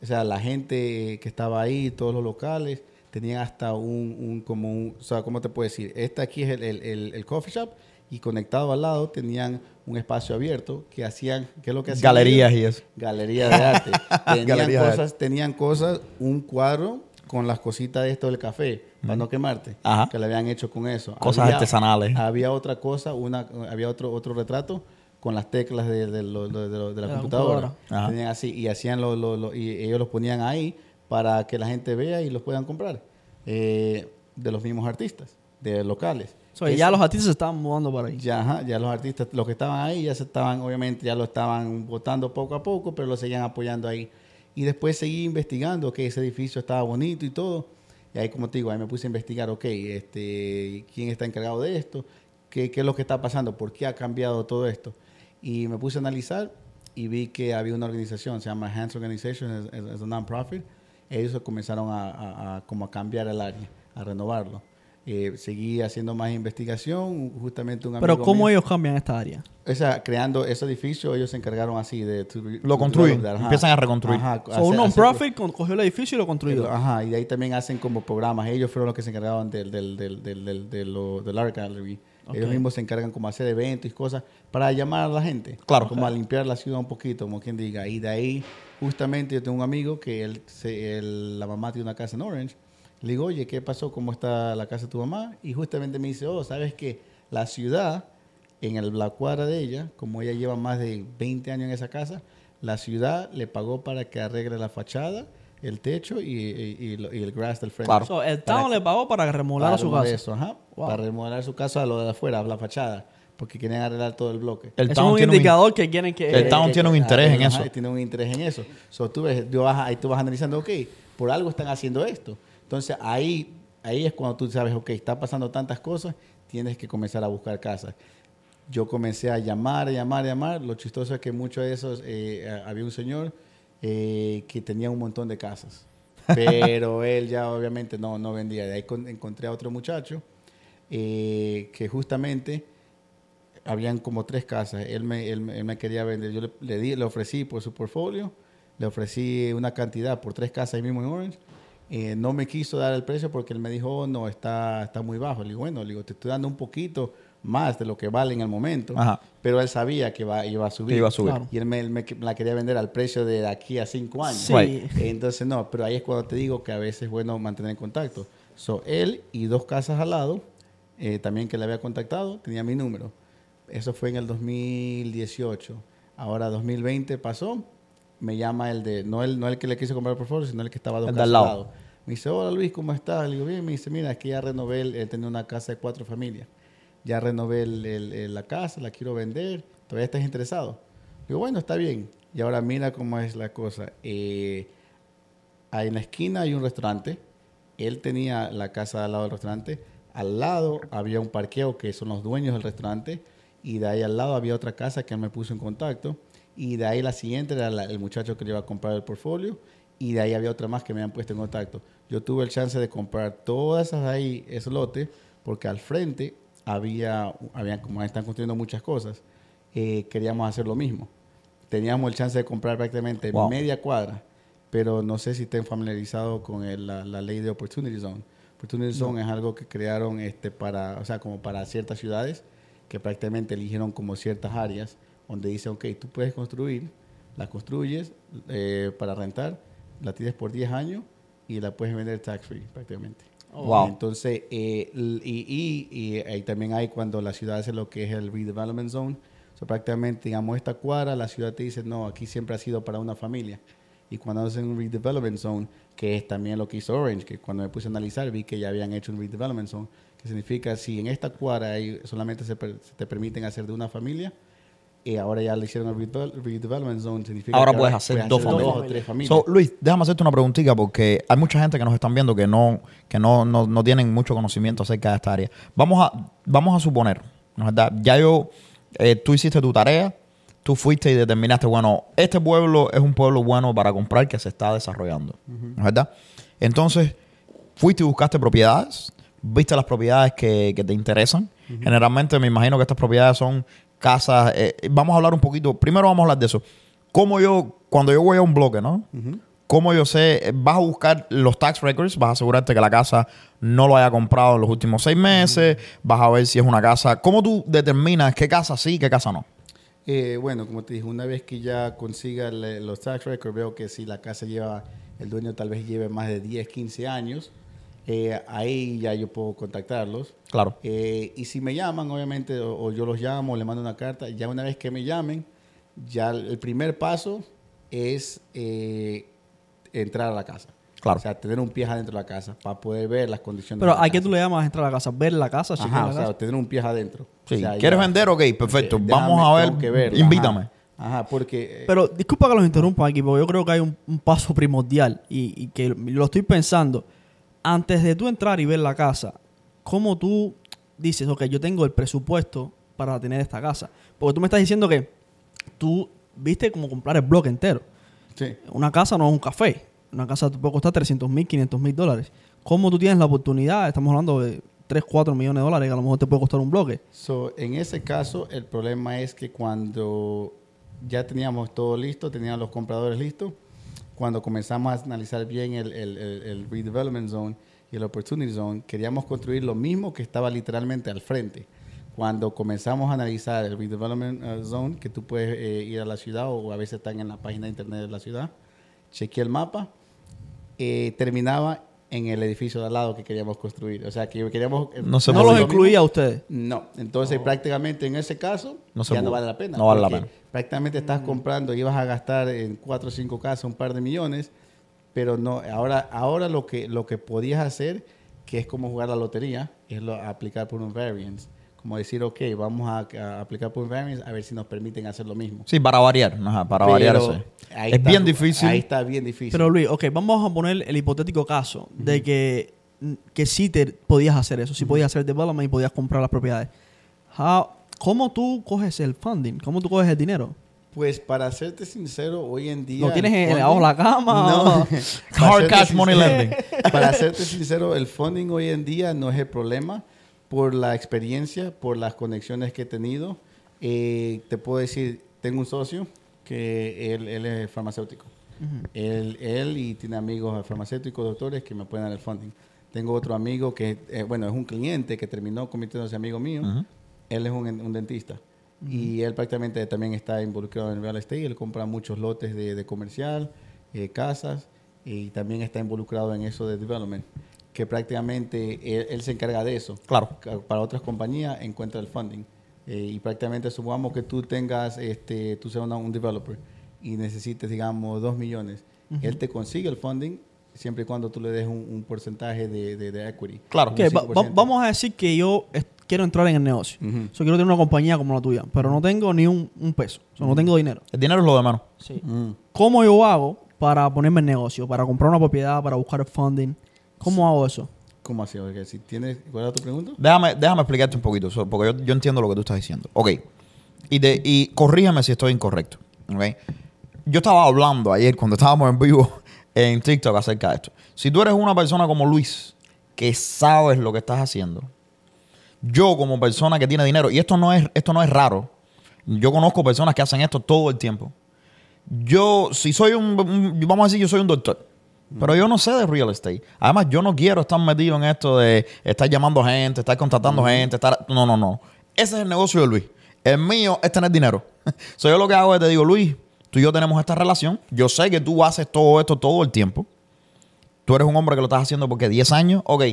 o sea, la gente que estaba ahí, todos los locales, tenían hasta un, un como un, o sea, ¿cómo te puedo decir? Este aquí es el, el- el- el coffee shop y conectado al lado tenían un espacio abierto que hacían, ¿qué es lo que hacían? Galerías ellos? y eso. Galería de arte. <laughs> tenían, Galería de cosas, tenían cosas, un cuadro con las cositas de esto del café, para no quemarte, Ajá. que le habían hecho con eso. Cosas artesanales. Había otra cosa, una, había otro, otro retrato con las teclas de, de de- de la la computadora. computadora. Tenían así, y hacían lo, lo- lo- y ellos los ponían ahí para que la gente vea y los puedan comprar. eh, de los mismos artistas, de locales. So, ya los artistas se estaban mudando para ahí. ya, ajá, ya los artistas, los que estaban ahí, ya se estaban, obviamente, ya lo estaban votando poco a poco, pero lo seguían apoyando ahí. Y después seguí investigando que ese edificio estaba bonito y todo. Y ahí, como te digo, ahí me puse a investigar, ok, este, quién está encargado de esto, qué, qué es lo que está pasando, por qué ha cambiado todo esto. Y me puse a analizar y vi que había una organización, se llama Hands Organization, es, un non-profit. Ellos comenzaron a, a- a como a cambiar el área, a renovarlo. Eh, seguí haciendo más investigación, justamente un amigo Pero ¿cómo mío- ellos cambian esta área? o sea, creando ese edificio, ellos se encargaron así de... to- Lo to construyen, that, empiezan a reconstruir. Ajá, So, hacer- un non-profit cogió el edificio y lo construyó. Ajá, y de ahí también hacen como programas. Ellos fueron los que se encargaban del, del, del, del, del, de lo- del Art Gallery. Ellos Ok. mismos se encargan como hacer eventos y cosas para llamar a la gente. Claro. Como a limpiar la ciudad un poquito, como quien diga. Y de ahí, justamente, yo tengo un amigo que él, se- él- la mamá tiene una casa en Orange. Le digo, oye, ¿qué pasó? ¿Cómo está la casa de tu mamá? Y justamente me dice, oh, ¿sabes qué? La ciudad, en el, la cuadra de ella, como ella lleva más de 20 años en esa casa, la ciudad le pagó para que arregle la fachada, el techo y, y- y y el grass del frente. Claro. So, el town le pagó para remodelar para su casa. eso, ajá, Wow. Para remodelar su casa a lo de afuera, la fachada. Porque quieren arreglar todo el bloque. El es town un tiene un- indicador que quieren que... El town tiene un interés en Ajá, eso. Tiene un interés en eso. So, tú ves, yo vas, ahí tú vas analizando, ok, por algo están haciendo esto. Entonces ahí, ahí es cuando tú sabes, ok, está pasando tantas cosas, tienes que comenzar a buscar casas. Yo comencé a llamar, a llamar, a llamar. Lo chistoso es que muchos de esos, eh, a- había un señor eh, que tenía un montón de casas. <laughs> Pero él ya obviamente no, no vendía. De ahí con- encontré a otro muchacho eh, que justamente habían como tres casas. Él me, él, me- quería vender. Yo le, le di, le ofrecí por su portfolio, le ofrecí una cantidad por tres casas ahí mismo en Orange. Eh, no me quiso dar el precio porque él me dijo, "Oh, no, está, está muy bajo. Le digo, bueno, le digo, te estoy dando un poquito más de lo que vale en el momento. Ajá. Pero él sabía que va, iba a subir. Que iba a subir. Claro. Y él me, me la quería vender al precio de aquí a cinco años. Sí. Right. Entonces, no, pero ahí es cuando te digo que a veces es bueno mantener en contacto. So, él y dos casas al lado, eh, también que le había contactado, tenía mi número. Eso fue en el 2018. Ahora 2020 pasó, me llama el de, no el, no el que le quiso comprar el portfolio, sino el que estaba dos El casas al lado. lado. Me dice, hola Luis, ¿cómo estás? Le digo, bien. Me dice, mira, aquí ya renové, él tenía una casa de cuatro familias. Ya renové la casa, la quiero vender. ¿Todavía estás interesado? Digo, bueno, está bien. Y ahora mira cómo es la cosa. Eh, en la esquina hay un restaurante. Él tenía la casa al lado del restaurante. Al lado había un parqueo que son los dueños del restaurante. Y de ahí al lado había otra casa que me puso en contacto. Y de ahí la siguiente era el muchacho que le iba a comprar el portfolio. Y de ahí había otra más que me habían puesto en contacto. Yo tuve el chance de comprar todas esas ahí, ese lote, porque al frente había, había como están construyendo muchas cosas, eh, queríamos hacer lo mismo. Teníamos el chance de comprar prácticamente Wow. media cuadra, pero no sé si estén familiarizados con el- la, la ley de Opportunity Zone. Opportunity Zone es algo que crearon este, para, o sea, como para ciertas ciudades que prácticamente eligieron como ciertas áreas donde dice, ok, tú puedes construir, la construyes eh, para rentar, la tienes por 10 años y la puedes vender tax free prácticamente. Oh, Wow. Entonces, eh, y, y, y ahí también hay cuando la ciudad hace lo que es el redevelopment zone. So, prácticamente, digamos, esta cuadra, la ciudad te dice, no, aquí siempre ha sido para una familia. Y cuando hacen un redevelopment zone, que es también lo que hizo Orange, que cuando me puse a analizar vi que ya habían hecho un redevelopment zone, que significa si en esta cuadra hay- solamente se, per- se te permiten hacer de una familia, y ahora ya le hicieron el redevel- redevelopment zone, significa Ahora que puedes hacer dos dos familias. o tres familias. So, Luis, déjame hacerte una preguntita porque hay mucha gente que nos están viendo que no, que no, no, no tienen mucho conocimiento acerca de esta área. Vamos a, vamos a suponer, ¿no es verdad? Ya yo, eh, tú hiciste tu tarea, tú fuiste y determinaste, bueno, este pueblo es un pueblo bueno para comprar que se está desarrollando, ¿no es verdad? Entonces, fuiste y buscaste propiedades, viste las propiedades que, que te interesan. Generalmente me imagino que estas propiedades son casas. eh, vamos a hablar un poquito. Primero vamos a hablar de eso. ¿Cómo yo, cuando yo voy a un bloque, ¿no? ¿Cómo yo sé? Vas a buscar los tax records, vas a asegurarte que la casa no lo haya comprado en los últimos seis meses, vas a ver si es una casa. ¿Cómo tú determinas qué casa sí y qué casa no? Eh, bueno, como te dije, una vez que ya consiga le- los tax records, veo que si la casa lleva, el dueño tal vez lleve más de 10, 15 años, eh, ahí ya yo puedo contactarlos. Claro. Eh, y si me llaman, obviamente, o, o yo los llamo, o le mando una carta, ya una vez que me llamen, ya el primer paso es eh, entrar a la casa. Claro. O sea, tener un pie adentro de la casa para poder ver las condiciones Pero de la ¿a qué tú le llamas entrar a la casa? ¿Ver la casa? Ajá, la o sea, casa? tener un pie adentro. Sí. O sea, ¿Quieres ya- vender? Ok, perfecto. Eh, Vamos a ver. que verlo, Invítame. Ajá, Ajá, porque... eh, Pero disculpa que los interrumpa aquí, porque yo creo que hay un, un paso primordial y, y que lo estoy pensando. Antes de tú entrar y ver la casa, ¿cómo tú dices, ok, yo tengo el presupuesto para tener esta casa? Porque tú me estás diciendo que tú viste como comprar el bloque entero. sí. Una casa no es un café. Una casa te puede costar 300 mil, 500 mil dólares. ¿Cómo tú tienes la oportunidad? Estamos hablando de 3, 4 millones de dólares que a lo mejor te puede costar un bloque. So, en ese caso, el problema es que cuando ya teníamos todo listo, teníamos los compradores listos, cuando comenzamos a analizar bien el, el- el- el redevelopment zone y el opportunity zone, queríamos construir lo mismo que estaba literalmente al frente. Cuando comenzamos a analizar el redevelopment eh, zone, que tú puedes eh, ir a la ciudad o a veces están en la página de internet de la ciudad, chequeé el mapa, eh, terminaba en el edificio de al lado que queríamos construir. O sea, que queríamos... eh, No se no los Lo incluía a ustedes. no, entonces prácticamente en ese caso No ya no vale la pena. No vale la pena. Prácticamente estás comprando, ibas a gastar en cuatro o cinco casas un par de millones, pero no, ahora, ahora lo que lo que podías hacer, que es como jugar la lotería, es lo, aplicar por un variance. Como decir, ok, vamos a, a aplicar por un variance a ver si nos permiten hacer lo mismo. Sí, para variar. Ajá, para Pero variar eso. ahí Es está- bien difícil. Ahí está bien difícil. Pero Luis, ok, vamos a poner el hipotético caso de que, que sí te podías hacer eso, sí podías hacer development y podías comprar las propiedades. How- ¿Cómo tú coges el funding? ¿Cómo tú coges el dinero? pues para serte sincero, hoy en día... ¿Lo tienes el en- abajo la cama? <laughs> No. Hard cash money lending. <laughs> Para serte sincero, el funding hoy en día no es el problema por la experiencia, por las conexiones que he tenido. Eh, te puedo decir, tengo un socio que él, él es farmacéutico. él, él y tiene amigos farmacéuticos, doctores que me pueden dar el funding. Tengo otro amigo que, eh, bueno, es un cliente que terminó convirtiéndose amigo mío. Él es un, un dentista. Y él prácticamente también está involucrado en real estate. Él compra muchos lotes de, de comercial, eh, casas, y también está involucrado en eso de development. Que prácticamente él, él se encarga de eso. Claro. Para otras compañías encuentra el funding. Eh, y prácticamente supongamos que tú tengas, este, tú seas una- un developer y necesites, digamos, dos millones. Él te consigue el funding siempre y cuando tú le des un, un porcentaje de, de, de equity. Claro. Va- va- 5%. vamos a decir que yo quiero entrar en el negocio. Ujú. So, quiero tener una compañía como la tuya, pero no tengo ni un, un peso. So, No tengo dinero. El dinero es lo de mano. Mm. ¿Cómo yo hago para ponerme en negocio? Para comprar una propiedad, para buscar funding. ¿Cómo hago eso? ¿Cómo así? Porque si tienes, ¿Cuál era tu pregunta? Déjame, déjame explicarte un poquito, porque yo, yo entiendo lo que tú estás diciendo. Ok. Y, de, y corrígeme si estoy incorrecto. Ok. Yo estaba hablando ayer cuando estábamos en vivo <laughs> en TikTok acerca de esto. Si tú eres una persona como Luis, que sabes lo que estás haciendo, yo como persona que tiene dinero, y esto no es, esto no es raro, yo conozco personas que hacen esto todo el tiempo. Yo, si soy un, un- vamos a decir, yo soy un doctor, pero yo no sé de real estate. Además, yo no quiero estar metido en esto de estar llamando gente, estar contratando gente, estar... No, no, no. Ese es el negocio de Luis. El mío es tener dinero. <laughs> so, yo lo que hago es te digo, Luis, tú y yo tenemos esta relación. Yo sé que tú haces todo esto todo el tiempo. Tú eres un hombre que lo estás haciendo porque 10 años. Ok.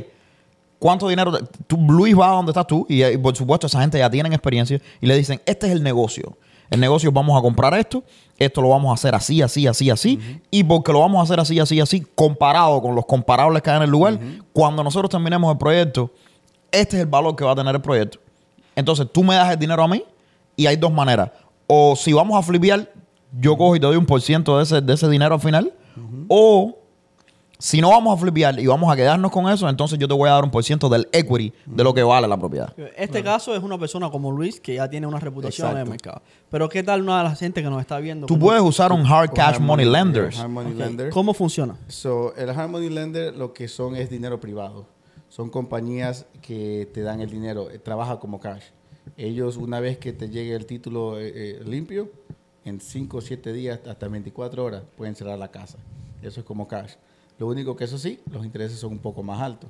¿Cuánto dinero? te- tú, Luis va a donde estás tú y, eh, por supuesto esa gente ya tienen experiencia y le dicen, este es el negocio. El negocio vamos a comprar esto, esto lo vamos a hacer así, así, así, así. Y porque lo vamos a hacer así, así, así, comparado con los comparables que hay en el lugar, cuando nosotros terminemos el proyecto, este es el valor que va a tener el proyecto. Entonces tú me das el dinero a mí y hay dos maneras. O si vamos a flipear, yo cojo y te doy un por ciento de ese, de ese dinero al final. O si no vamos a flipear y vamos a quedarnos con eso, entonces yo te voy a dar un por ciento del equity de lo que vale la propiedad. Este caso es una persona como Luis que ya tiene una reputación en el mercado. Pero ¿qué tal una de las gente que nos está viendo? Tú ¿Cómo- puedes usar un hard cash money lender. Hard money Ok, lender. ¿Cómo funciona? So, el hard money lender lo que son es dinero privado. Son compañías que te dan el dinero, eh, trabaja como cash. Ellos, una vez que te llegue el título eh, eh, limpio, en 5 o 7 días, hasta 24 horas, pueden cerrar la casa. Eso es como cash. Lo único que eso sí, los intereses son un poco más altos.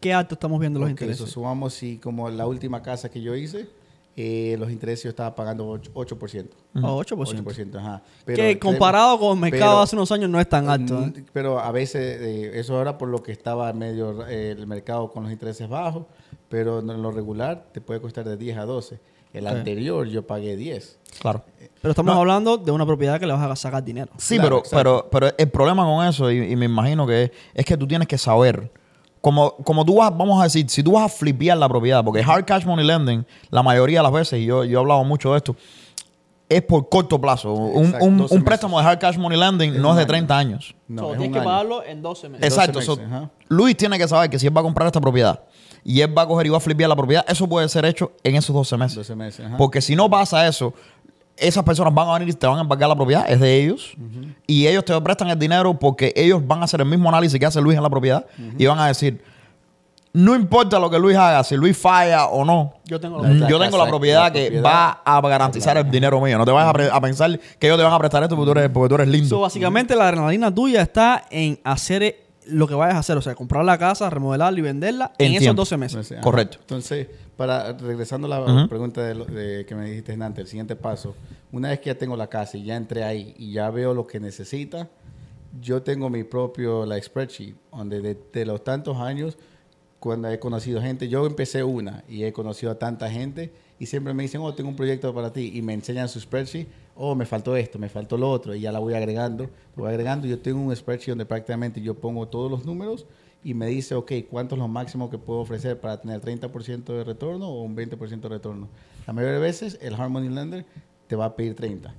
¿Qué alto estamos viendo los intereses? so sumamos si como la última casa que yo hice, eh, los intereses yo estaba pagando 8%. 8%. Oh, 8%. 8%, ajá. que comparado con el mercado pero- hace unos años no es tan alto. ¿eh? Pero a veces, eh, eso ahora por lo que estaba medio eh, el mercado con los intereses bajos, pero en lo regular te puede costar de 10 a 12. El Ok. anterior yo pagué 10. Claro. Pero estamos hablando de una propiedad que le vas a sacar dinero. Sí, Claro, pero, pero, pero el problema con eso, y, y me imagino que es, es que tú tienes que saber, como, como tú vas, vamos a decir, si tú vas a flipear la propiedad, porque hard cash money lending, la mayoría de las veces, y yo, yo he hablado mucho de esto, es por corto plazo. Un, Exacto, un- 12 un meses. préstamo de hard cash money lending Es no es de año. 30 años. No, So, es tienes que año. pagarlo en 12 meses. Es- Exacto. 12 so, meses, ajá. Luis tiene que saber que si él va a comprar esta propiedad y él va a coger y va a flipear la propiedad, eso puede ser hecho en esos 12 meses. 12 meses. ajá. Porque si no pasa eso, esas personas van a venir y te van a embargar la propiedad, es de ellos. Y ellos te prestan el dinero porque ellos van a hacer el mismo análisis que hace Luis en la propiedad y van a decir, no importa lo que Luis haga, si Luis falla o no. Yo tengo la- yo la tengo la casa- propiedad la que propiedad. va a garantizar el dinero mío. No te vayas a, pensar que ellos te van a prestar esto porque tú eres, porque tú eres lindo. So, básicamente la adrenalina tuya está en hacer lo que vayas a hacer, o sea, comprar la casa, remodelarla y venderla en, En esos tiempo. 12 meses. Entonces. Correcto. Entonces, para regresando a la pregunta de, lo- de que me dijiste antes, el siguiente paso, una vez que ya tengo la casa y ya entré ahí y ya veo lo que necesita, yo tengo mi propio la spreadsheet, donde de, de los tantos años, cuando he conocido gente, yo empecé una y he conocido a tanta gente y siempre me dicen, oh, tengo un proyecto para ti y me enseñan su spreadsheet, oh, me faltó esto, me faltó lo otro y ya la voy agregando, lo voy agregando. Yo tengo un spreadsheet donde prácticamente yo pongo todos los números y me dice, ok, ¿cuánto es lo máximo que puedo ofrecer para tener 30% de retorno o un 20% de retorno? La mayoría de veces el Harmony Lender te va a pedir 30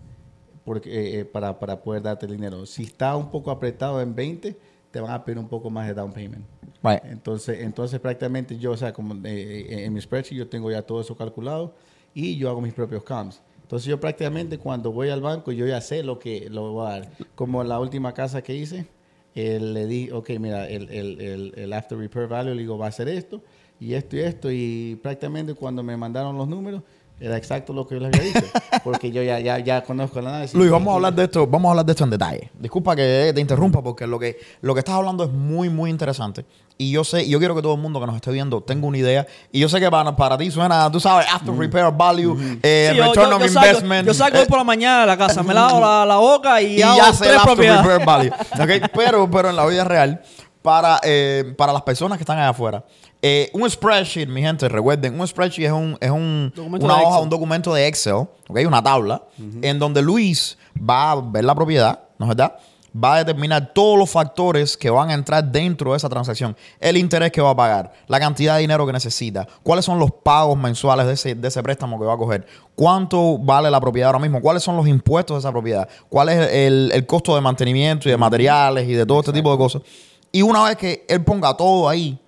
porque, eh, eh, para, para poder darte el dinero. Si está un poco apretado en 20, te van a pedir un poco más de down payment. Right. Entonces, entonces prácticamente yo, o sea, como eh, en mi spreadsheet yo tengo ya todo eso calculado y yo hago mis propios comps. Entonces yo prácticamente cuando voy al banco yo ya sé lo que lo voy a dar. Como la última casa que hice, eh, le di, ok, mira, el, el, el, el after repair value, le digo, va a ser esto y esto y esto. Y prácticamente cuando me mandaron los números, era exacto lo que yo les había dicho. Porque yo ya, ya, ya conozco el análisis. Luis, vamos a hablar de esto, vamos a hablar de esto en detalle. Disculpa que te interrumpa porque lo que, lo que estás hablando es muy, muy interesante. Y yo sé, y yo quiero que todo el mundo que nos esté viendo tenga una idea. Y yo sé que para, para ti suena, tú sabes, after repair value, eh, Sí, yo- return yo- of yo salgo- investment. yo salgo eh, hoy por la mañana de la casa, me lavo la, la boca y, y hago ya sé el after repair value. <laughs> Pero, pero en la vida real, para, eh, para las personas que están allá afuera, eh, un spreadsheet, mi gente, recuerden, un spreadsheet es, un, es un, una hoja, un documento de Excel, ¿ok? una tabla, en donde Luis va a ver la propiedad, ¿no es verdad? Va a determinar todos los factores que van a entrar dentro de esa transacción. El interés que va a pagar, la cantidad de dinero que necesita, cuáles son los pagos mensuales de ese, de ese préstamo que va a coger, cuánto vale la propiedad ahora mismo, cuáles son los impuestos de esa propiedad, cuál es el, el costo de mantenimiento y de materiales y de todo este tipo de cosas. Y una vez que él ponga todo ahí,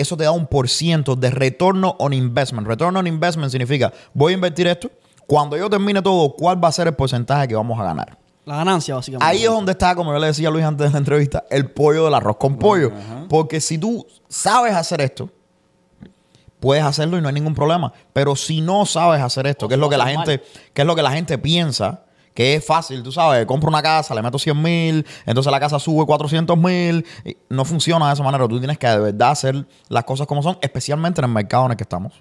eso te da un por ciento de retorno on investment. Return on investment significa, voy a invertir esto, cuando yo termine todo, ¿cuál va a ser el porcentaje que vamos a ganar? La ganancia, básicamente. Ahí es donde está, como yo le decía a Luis antes de la entrevista, el pollo del arroz con pollo. Porque si tú sabes hacer esto, puedes hacerlo y no hay ningún problema. Pero si no sabes hacer esto, que es lo que la gente, que es lo que la gente piensa, que es fácil, tú sabes, compro una casa, le meto 100 mil, entonces la casa sube 400 mil. No funciona de esa manera. Tú tienes que de verdad hacer las cosas como son, especialmente en el mercado en el que estamos.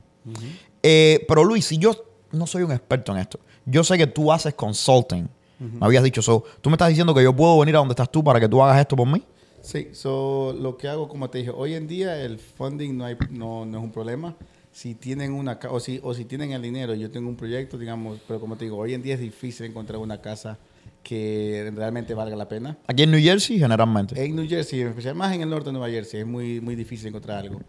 Eh, pero Luis, si yo no soy un experto en esto, yo sé que tú haces consulting. Me habías dicho eso. ¿Tú me estás diciendo que yo puedo venir a donde estás tú para que tú hagas esto por mí? Sí, so, lo que hago, como te dije, hoy en día el funding no, hay, no, no es un problema. Si tienen una o si, o si tienen el dinero, yo tengo un proyecto, digamos, pero como te digo, hoy en día es difícil encontrar una casa que realmente valga la pena. Aquí en New Jersey, generalmente. En New Jersey, más en el norte de Nueva Jersey, es muy, muy difícil encontrar algo.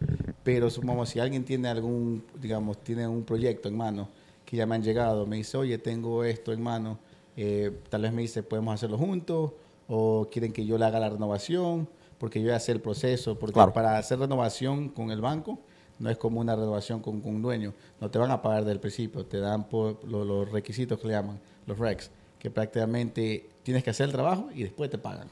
Pero supongamos, si alguien tiene algún, digamos, tiene un proyecto en mano, que ya me han llegado, me dice, oye, tengo esto en mano, eh, tal vez me dice, podemos hacerlo juntos, o quieren que yo le haga la renovación, porque yo ya sé el proceso, porque Claro. para hacer renovación con el banco, no es como una renovación con, con un dueño, no te van a pagar del principio, te dan por lo- los requisitos que le llaman, los recs, que prácticamente tienes que hacer el trabajo y después te pagan.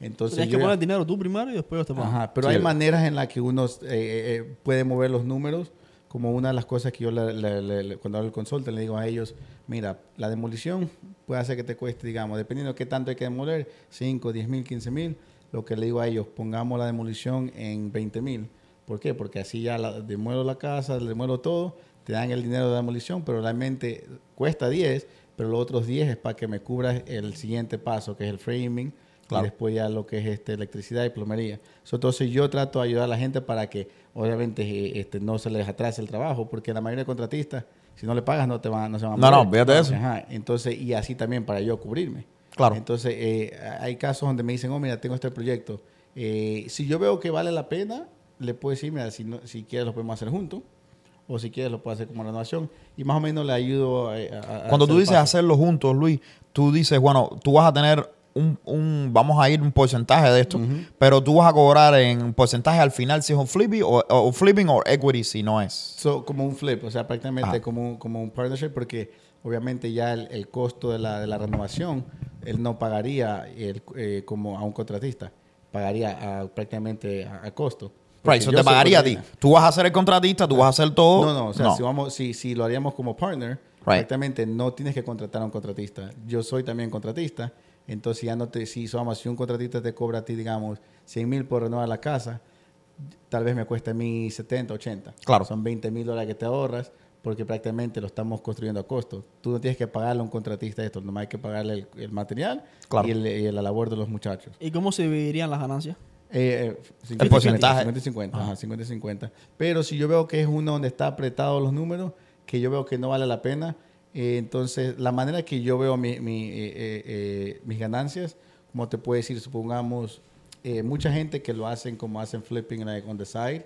Entonces, Tienes que ya- poner dinero tú primero y después te pago. Ajá, pero Sí, hay el- maneras en las que uno eh, eh, eh, puede mover los números. Como una de las cosas que yo le- le- le- le- cuando hablo el consulte le digo a ellos, mira, la demolición puede hacer que te cueste, digamos, dependiendo de qué tanto hay que demoler, 5, 10 mil, 15 mil. Lo que le digo a ellos, pongamos la demolición en 20 mil. ¿Por qué? Porque así ya la, demuelo la casa, demuelo todo, te dan el dinero de demolición, pero realmente cuesta 10, pero los otros 10 es para que me cubras el siguiente paso, que es el framing, Claro. y después ya lo que es este, electricidad y plomería. So, entonces yo trato de ayudar a la gente para que obviamente eh, este, no se les atrase el trabajo, porque la mayoría de contratistas, si no le pagas, no te van, no se van a No, no, fíjate eso. Ajá, entonces, y así también para yo cubrirme. Claro. Entonces, eh, hay casos donde me dicen, oh, mira, tengo este proyecto. Eh, si yo veo que vale la pena, le puedo decir, mira, si, no, si quieres lo podemos hacer juntos, o si quieres lo puedo hacer como renovación, y más o menos le ayudo a... a- a Cuando tú dices paso. hacerlo juntos, Luis, tú dices, bueno, tú vas a tener un, un- vamos a ir un porcentaje de esto, pero tú vas a cobrar en un porcentaje al final si es un flipping o, o flipping o equity si no es. So, como un flip, o sea, prácticamente como, un- como un partnership, porque obviamente ya el, el costo de la, de la renovación, él no pagaría el, eh, como a un contratista, pagaría a- prácticamente a, a costo. Porque Right, so yo te pagaría a ti. Tú vas a ser el contratista, tú vas a hacer todo. No, no, o sea, Si, vamos, si, si lo haríamos como partner, Right. exactamente, no tienes que contratar a un contratista. Yo soy también contratista, entonces ya no te, si, somos, si un contratista te cobra a ti, digamos, 100 mil por renovar la casa, tal vez me cueste a mí 70, 80. Claro. Son 20 mil dólares que te ahorras porque prácticamente lo estamos construyendo a costo. Tú no tienes que pagarle a un contratista esto, nomás hay que pagarle el, el material Claro. y, el, y la labor de los muchachos. ¿Y cómo se dividirían las ganancias? Eh, eh, 50, El porcentaje. 50 y 50, ajá, 50 y 50. Pero si yo veo que es uno donde está apretado los números, que yo veo que no vale la pena, eh, entonces la manera que yo veo mi- mi, eh, eh, eh, mis ganancias, como te puedo decir, supongamos, eh, mucha gente que lo hacen como hacen flipping like, on the side,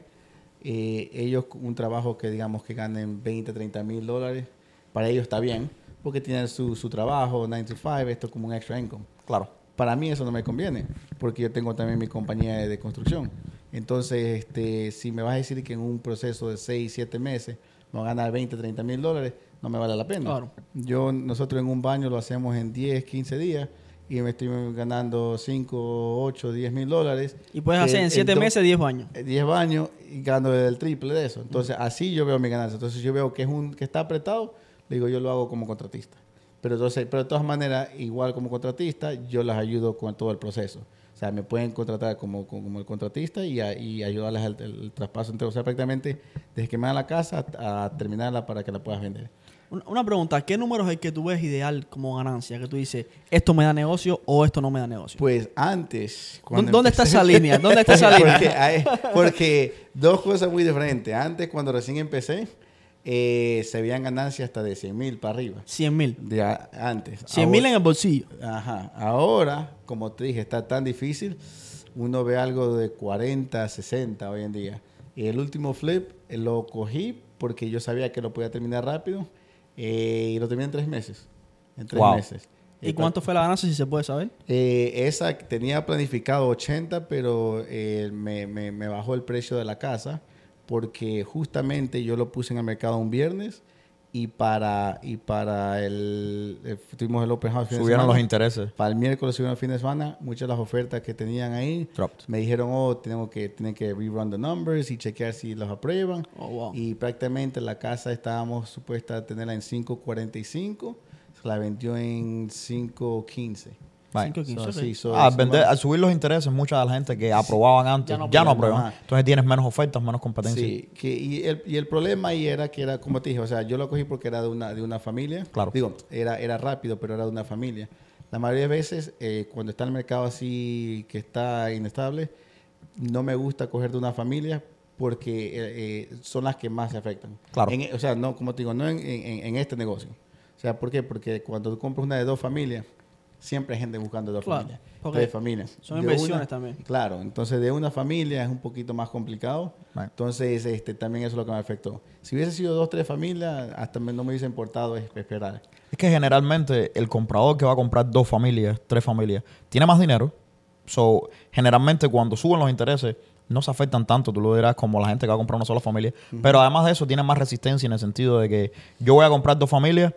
eh, ellos un trabajo que digamos que ganen 20, 30 mil dólares, para ellos está bien, porque tienen su, su trabajo, 9 to 5, esto es como un extra income. Claro. Para mí eso no me conviene, porque yo tengo también mi compañía de, construcción. Entonces, este, si me vas a decir que en un proceso de 6, 7 meses a ganar 20, 30 mil dólares, no me vale la pena. Claro. Yo, nosotros en un baño lo hacemos en 10, 15 días y me estoy ganando 5, 8, 10 mil dólares. Y puedes hacer en 7 do- meses 10 baños. eh, 10 baños y gano el triple de eso. Entonces, así yo veo mi ganancia. Entonces, yo veo que es un que está apretado, le digo, yo lo hago como contratista. Pero entonces, pero de todas maneras, igual como contratista, yo las ayudo con todo el proceso. O sea, me pueden contratar como, como, el contratista y, a- y ayudarles al el, el traspaso entero. O sea, prácticamente desde que me dan la casa a, a terminarla para que la puedas vender. Una- pregunta, ¿qué números es el que tú ves ideal como ganancia? Que tú dices, esto me da negocio o esto no me da negocio. Pues antes... ¿Dó- dónde está esa línea? ¿Dónde está <laughs> esa línea? porque, hay- porque dos cosas muy diferentes. Antes, cuando recién empecé, eh, se veían ganancias hasta de 100 mil para arriba. 100 mil. De a- antes. 100 mil en el bolsillo. Ajá. Ahora, como te dije, está tan difícil. Uno ve algo de 40, 60 hoy en día. Y el último flip eh, lo cogí porque yo sabía que lo podía terminar rápido. eh, y lo terminé en tres meses. En tres Wow. meses. ¿Y cuánto fue la ganancia si se puede saber? eh, esa tenía planificado 80, pero eh, me, me- me bajó el precio de la casa porque justamente yo lo puse en el mercado un viernes y para y para el, eh, tuvimos el open house Subieron los intereses. Para el miércoles subieron el fin de semana, muchas de las ofertas que tenían ahí Dropped. me dijeron, oh, tenemos que, tienen que rerun the numbers y chequear si los aprueban. Oh, wow. Y prácticamente la casa estábamos supuesta a tenerla en 5.45, se la vendió en 5.15. Right. 5.15, So, ok. sí, so, Ah, al, so, vender- bueno, al subir los intereses, mucha de la gente que aprobaban antes Ya ya no no, aprueban. Entonces tienes menos ofertas, menos competencia. Sí, que, y, el, y el problema ahí era que era, como te dije, o sea, yo lo cogí porque era de una, de una familia. Claro. Digo, era, era rápido, pero era de una familia. La mayoría de veces, eh, cuando está el mercado así, que está inestable, no me gusta coger de una familia porque eh, eh, son las que más se afectan. Claro. En- o sea, no, como te digo, no en, en- en este negocio. O sea, ¿por qué? Porque cuando tú compras una de dos familias, siempre hay gente buscando dos Claro, familias. Tres familias. son De inversiones una- también. Claro, entonces de una familia es un poquito más complicado. Right. Entonces, este, también eso es lo que me afectó. Si hubiese sido dos, tres familias, hasta no me hubiese importado es- esperar. Es que generalmente el comprador que va a comprar dos familias, tres familias, tiene más dinero. So, generalmente cuando suben los intereses, no se afectan tanto, tú lo dirás, como la gente que va a comprar una sola familia. Pero además de eso, tiene más resistencia en el sentido de que yo voy a comprar dos familias,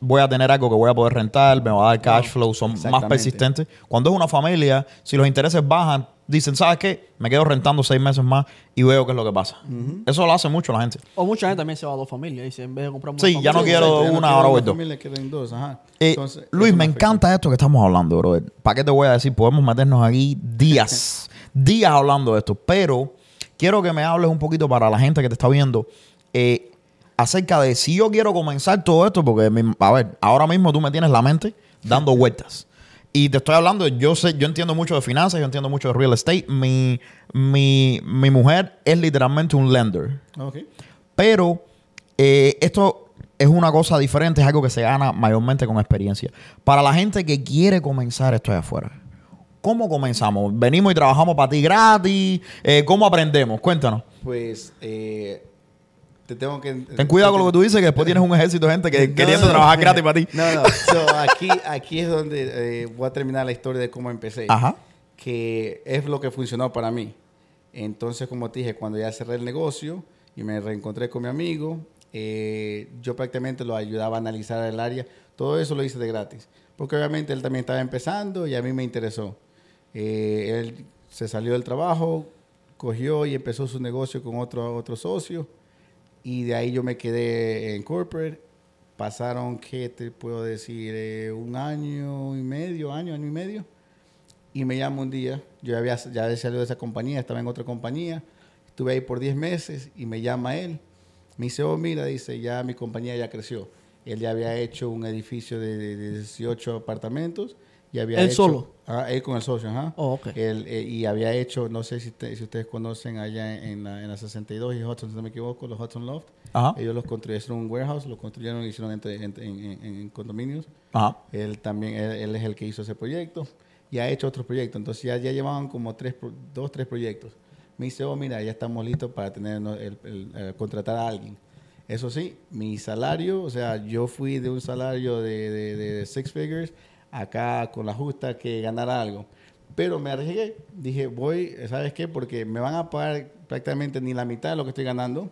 voy a tener algo que voy a poder rentar, me va a dar cash flow, son más persistentes. Cuando es una familia, si los intereses bajan, dicen, ¿sabes qué? Me quedo rentando seis meses más y veo qué es lo que pasa. Eso lo hace mucho la gente. O mucha gente también se va a dos familias. Dice, en vez de comprar una Sí, ya no quiero una, ahora voy dos. ajá. Eh, Entonces, Luis, me afecta. encanta esto que estamos hablando, bro. ¿Para qué te voy a decir? Podemos meternos aquí días, <laughs> días hablando de esto. Pero quiero que me hables un poquito para la gente que te está viendo eh, acerca de si yo quiero comenzar todo esto, porque, a ver, ahora mismo tú me tienes la mente dando vueltas. Y te estoy hablando, yo sé, yo entiendo mucho de finanzas, yo entiendo mucho de real estate. Mi, mi, mi mujer es literalmente un lender. Pero eh, esto es una cosa diferente, es algo que se gana mayormente con experiencia. Para la gente que quiere comenzar esto de afuera, ¿cómo comenzamos? ¿Venimos y trabajamos para ti gratis? Eh, ¿Cómo aprendemos? Cuéntanos. Pues, eh, te tengo que... Ten cuidado con lo que tú dices, que después <laughs> tienes un ejército de gente que No, queriendo no, trabajar no. gratis <laughs> para ti. No, no. <laughs> So, aquí, aquí es donde eh, voy a terminar la historia de cómo empecé. Ajá. Que es lo que funcionó para mí. Entonces, como te dije, cuando ya cerré el negocio y me reencontré con mi amigo, eh, yo prácticamente lo ayudaba a analizar el área. Todo eso lo hice de gratis. Porque obviamente él también estaba empezando y a mí me interesó. Eh, él se salió del trabajo, cogió y empezó su negocio con otro, otro socio. Y de ahí yo me quedé en corporate. Pasaron, ¿qué te puedo decir? Eh, un año y medio, año, año y medio. Y me llama un día. Yo había, ya había salido de esa compañía, estaba en otra compañía. Estuve ahí por 10 meses y me llama él. Me dice, oh, mira, dice, ya mi compañía ya creció. Él ya había hecho un edificio de, de- de 18 apartamentos. Y había ¿Él hecho- solo? Ah, él con el socio, ajá. Oh, ok. Él, eh, y había hecho, no sé si, te- si ustedes conocen allá en la, en la 62 y Hudson, si no me equivoco, los Hudson Loft. Ajá. Ellos los construyeron un warehouse, lo construyeron y hicieron entre- en, en- condominios. Ajá. Él también, él, él es el que hizo ese proyecto y ha hecho otros proyectos. Entonces ya, ya llevaban como tres, dos, tres proyectos. Me dice, oh, mira, ya estamos listos para tener ¿no? el, el- eh, contratar a alguien. Eso sí, mi salario, o sea, yo fui de un salario de, de, de six figures acá con la justa que ganar algo. Pero me arriesgué. Dije, voy, ¿sabes qué? Porque me van a pagar prácticamente ni la mitad de lo que estoy ganando,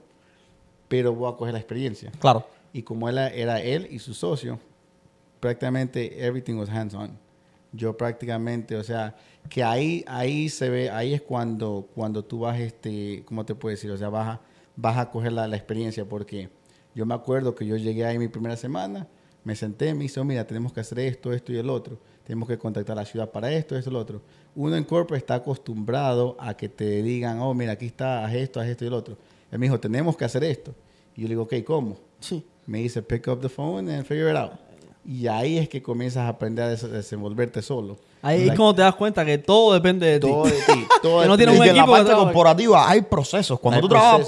pero voy a coger la experiencia. Claro. Y como él, era él y su socio, prácticamente everything was hands on. Yo prácticamente, o sea, que ahí, ahí se ve, ahí es cuando, cuando tú vas, este, ¿cómo te puedo decir? O sea, vas a, vas a coger la, la experiencia, porque yo me acuerdo que yo llegué ahí mi primera semana, me senté, me hizo, mira, tenemos que hacer esto, esto y el otro. Tenemos que contactar a la ciudad para esto, esto y el otro. Uno en corporate está acostumbrado a que te digan, oh, mira, aquí está, haz esto, haz esto y el otro. Él me dijo, tenemos que hacer esto. Y yo le digo, ok, ¿cómo? Sí. Me dice, pick up the phone and figure it out. Y ahí es que comienzas a aprender a des- desenvolverte solo. Ahí es cuando te das cuenta que todo depende de ti. todo de ti. <laughs> Todo Que no de tiene ti. un Y que en la equipo parte corporativa hay procesos. Cuando Hay tú trabajas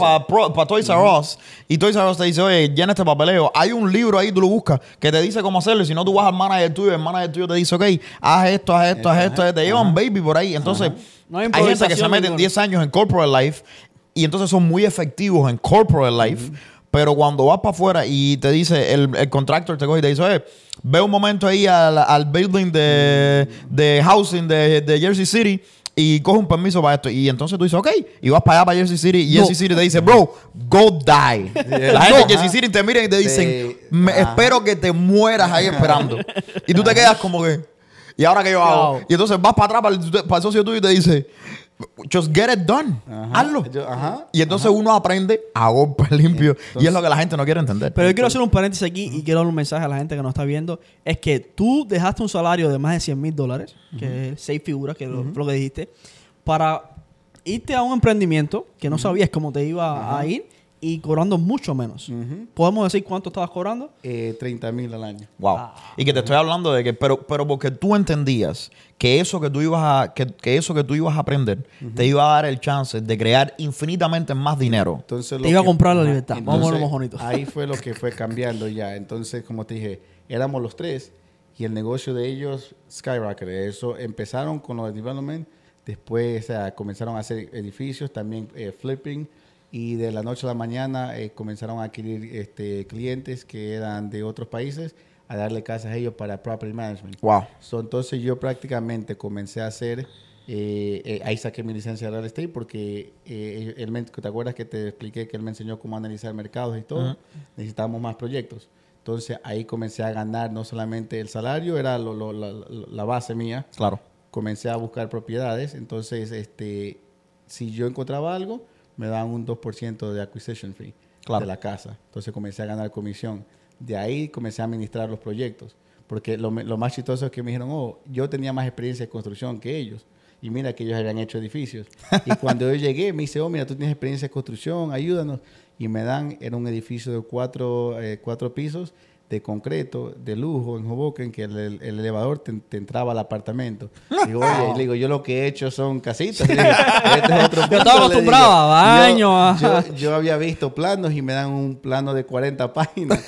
para Toys R Us y Toys R Us te dice, oye, llena este papeleo, hay un libro ahí, tú lo buscas, que te dice cómo hacerlo. Y si no, tú vas al manager tuyo, el manager tuyo te dice, ok, haz esto, haz esto, haz esto. Ajá. Te llevan baby por ahí. Entonces, No hay hay gente que se mete en ninguna. 10 años en corporate life y entonces son muy efectivos en corporate life. Pero cuando vas para afuera y te dice, el, el contractor te coge y te dice, oye, ve un momento ahí al, al building de, de housing de, de Jersey City y coge un permiso para esto. Y entonces tú dices, ok, y vas para allá, para Jersey City, y No. Jersey City te dice, bro, go die. La gente de Jersey City te mira y te dicen, Te- "Me- ajá. espero que te mueras ahí esperando. y tú te quedas como que, ¿y ahora qué yo hago? Y entonces vas para atrás para el, para el socio tuyo y te dice, just get it done, Ajá. hazlo. Yo- ajá. Y entonces uno aprende a golpe <laughs> limpio. y es lo que la gente no quiere entender. Pero yo quiero hacer un paréntesis aquí y quiero dar un mensaje a la gente que nos está viendo. Es que tú dejaste un salario de más de 100 mil dólares, que es seis figuras, que es lo que dijiste, para irte a un emprendimiento que no sabías cómo te iba a ir y cobrando mucho menos. Ujú. ¿Podemos decir cuánto estabas cobrando? Eh, 30 mil al año. Wow. y que te estoy hablando de que, pero, pero porque tú entendías que eso que tú ibas a, que, que eso que tú ibas a aprender te iba a dar el chance de crear infinitamente más dinero. Entonces, Te lo iba a que- comprar la libertad. Vamos a entonces, verlo más bonito. Ahí <laughs> fue lo que fue cambiando ya. Entonces, como te dije, éramos los tres y el negocio de ellos skyrocketed. Eso empezaron con los development, después o sea, comenzaron a hacer edificios, también eh, flipping y de la noche a la mañana eh, comenzaron a adquirir este, clientes que eran de otros países a darle casas a ellos para property management. Wow. So, entonces yo prácticamente comencé a hacer, eh, eh, ahí saqué mi licencia de real estate porque eh, él me- ¿te acuerdas que te expliqué que él me enseñó cómo analizar mercados y todo? Necesitábamos más proyectos. Entonces ahí comencé a ganar no solamente el salario, era lo- lo- la, la- la base mía, Claro. comencé a buscar propiedades, entonces este, si yo encontraba algo, me daban un 2% de acquisition fee Claro. de la casa. Entonces comencé a ganar comisión. De ahí comencé a administrar los proyectos. Porque lo, lo más chistoso es que me dijeron, oh, yo tenía más experiencia de construcción que ellos. Y mira que ellos habían hecho edificios. y <laughs> cuando yo llegué, me dice, oh, mira, tú tienes experiencia de construcción, ayúdanos. Y me dan, era un edificio de cuatro, eh, cuatro pisos de concreto, de lujo, en Hoboken, que el, el- el elevador te, te entraba al apartamento. Digo, oye, <laughs> le digo, yo lo que he hecho son casitas. Digo, <laughs> este es otro Yo piso", estaba acostumbrado digo. a baño, Yo- yo, yo había visto planos y me dan un plano de 40 <laughs> páginas.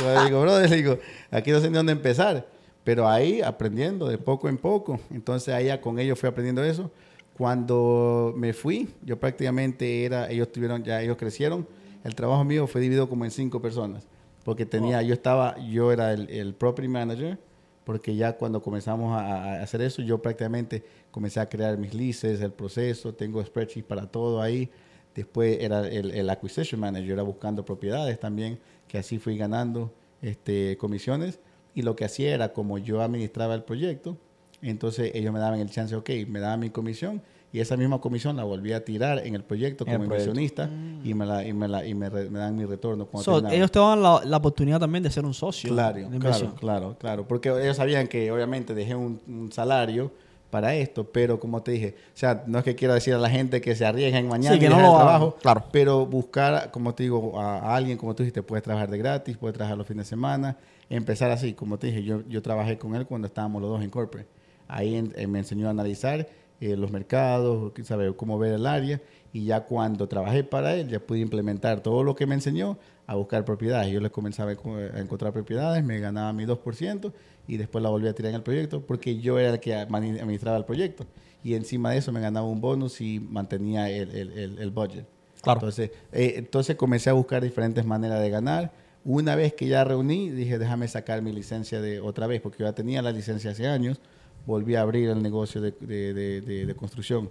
yo digo, brother, le digo, aquí no sé ni dónde empezar. Pero ahí aprendiendo de poco en poco. Entonces ya con ellos fui aprendiendo eso. Cuando me fui, yo prácticamente era, ellos tuvieron, ya ellos crecieron. El trabajo mío fue dividido como en cinco personas. Porque tenía, yo estaba, yo era el, el property manager, porque ya cuando comenzamos a, a hacer eso, yo prácticamente comencé a crear mis leases, el proceso, tengo spreadsheets para todo ahí. Después era el, el acquisition manager, era buscando propiedades también, que así fui ganando este, comisiones. Y lo que hacía era, como yo administraba el proyecto, entonces ellos me daban el chance, ok, me daban mi comisión y esa misma comisión la volví a tirar en el proyecto el como proyecto. inversionista y, me, la, y, me, la, y me, re- me dan mi retorno. cuando So, ellos te dan la, la oportunidad también de ser un socio. Claro, claro, claro, claro. Porque ellos sabían que obviamente dejé un, un salario para esto, pero como te dije, o sea, no es que quiera decir a la gente que se arriesguen mañana Sí, que y no el trabajo, Claro. pero buscar, como te digo, a, a alguien, como tú dijiste, puedes trabajar de gratis, puedes trabajar los fines de semana, empezar así, como te dije, yo, yo trabajé con él cuando estábamos los dos en corporate. Ahí en- eh, me enseñó a analizar eh, los mercados, saber cómo ver el área, y ya cuando trabajé para él, ya pude implementar todo lo que me enseñó a buscar propiedades. Yo le comenzaba a co- a encontrar propiedades, me ganaba mi 2% y después la volví a tirar en el proyecto porque yo era el que administraba el proyecto. Y encima de eso me ganaba un bonus y mantenía el, el, el- el budget. Claro. Entonces, eh, entonces comencé a buscar diferentes maneras de ganar. Una vez que ya reuní, dije, déjame sacar mi licencia de otra vez, porque yo ya tenía la licencia hace años. Volví a abrir el negocio de, de- de- construcción.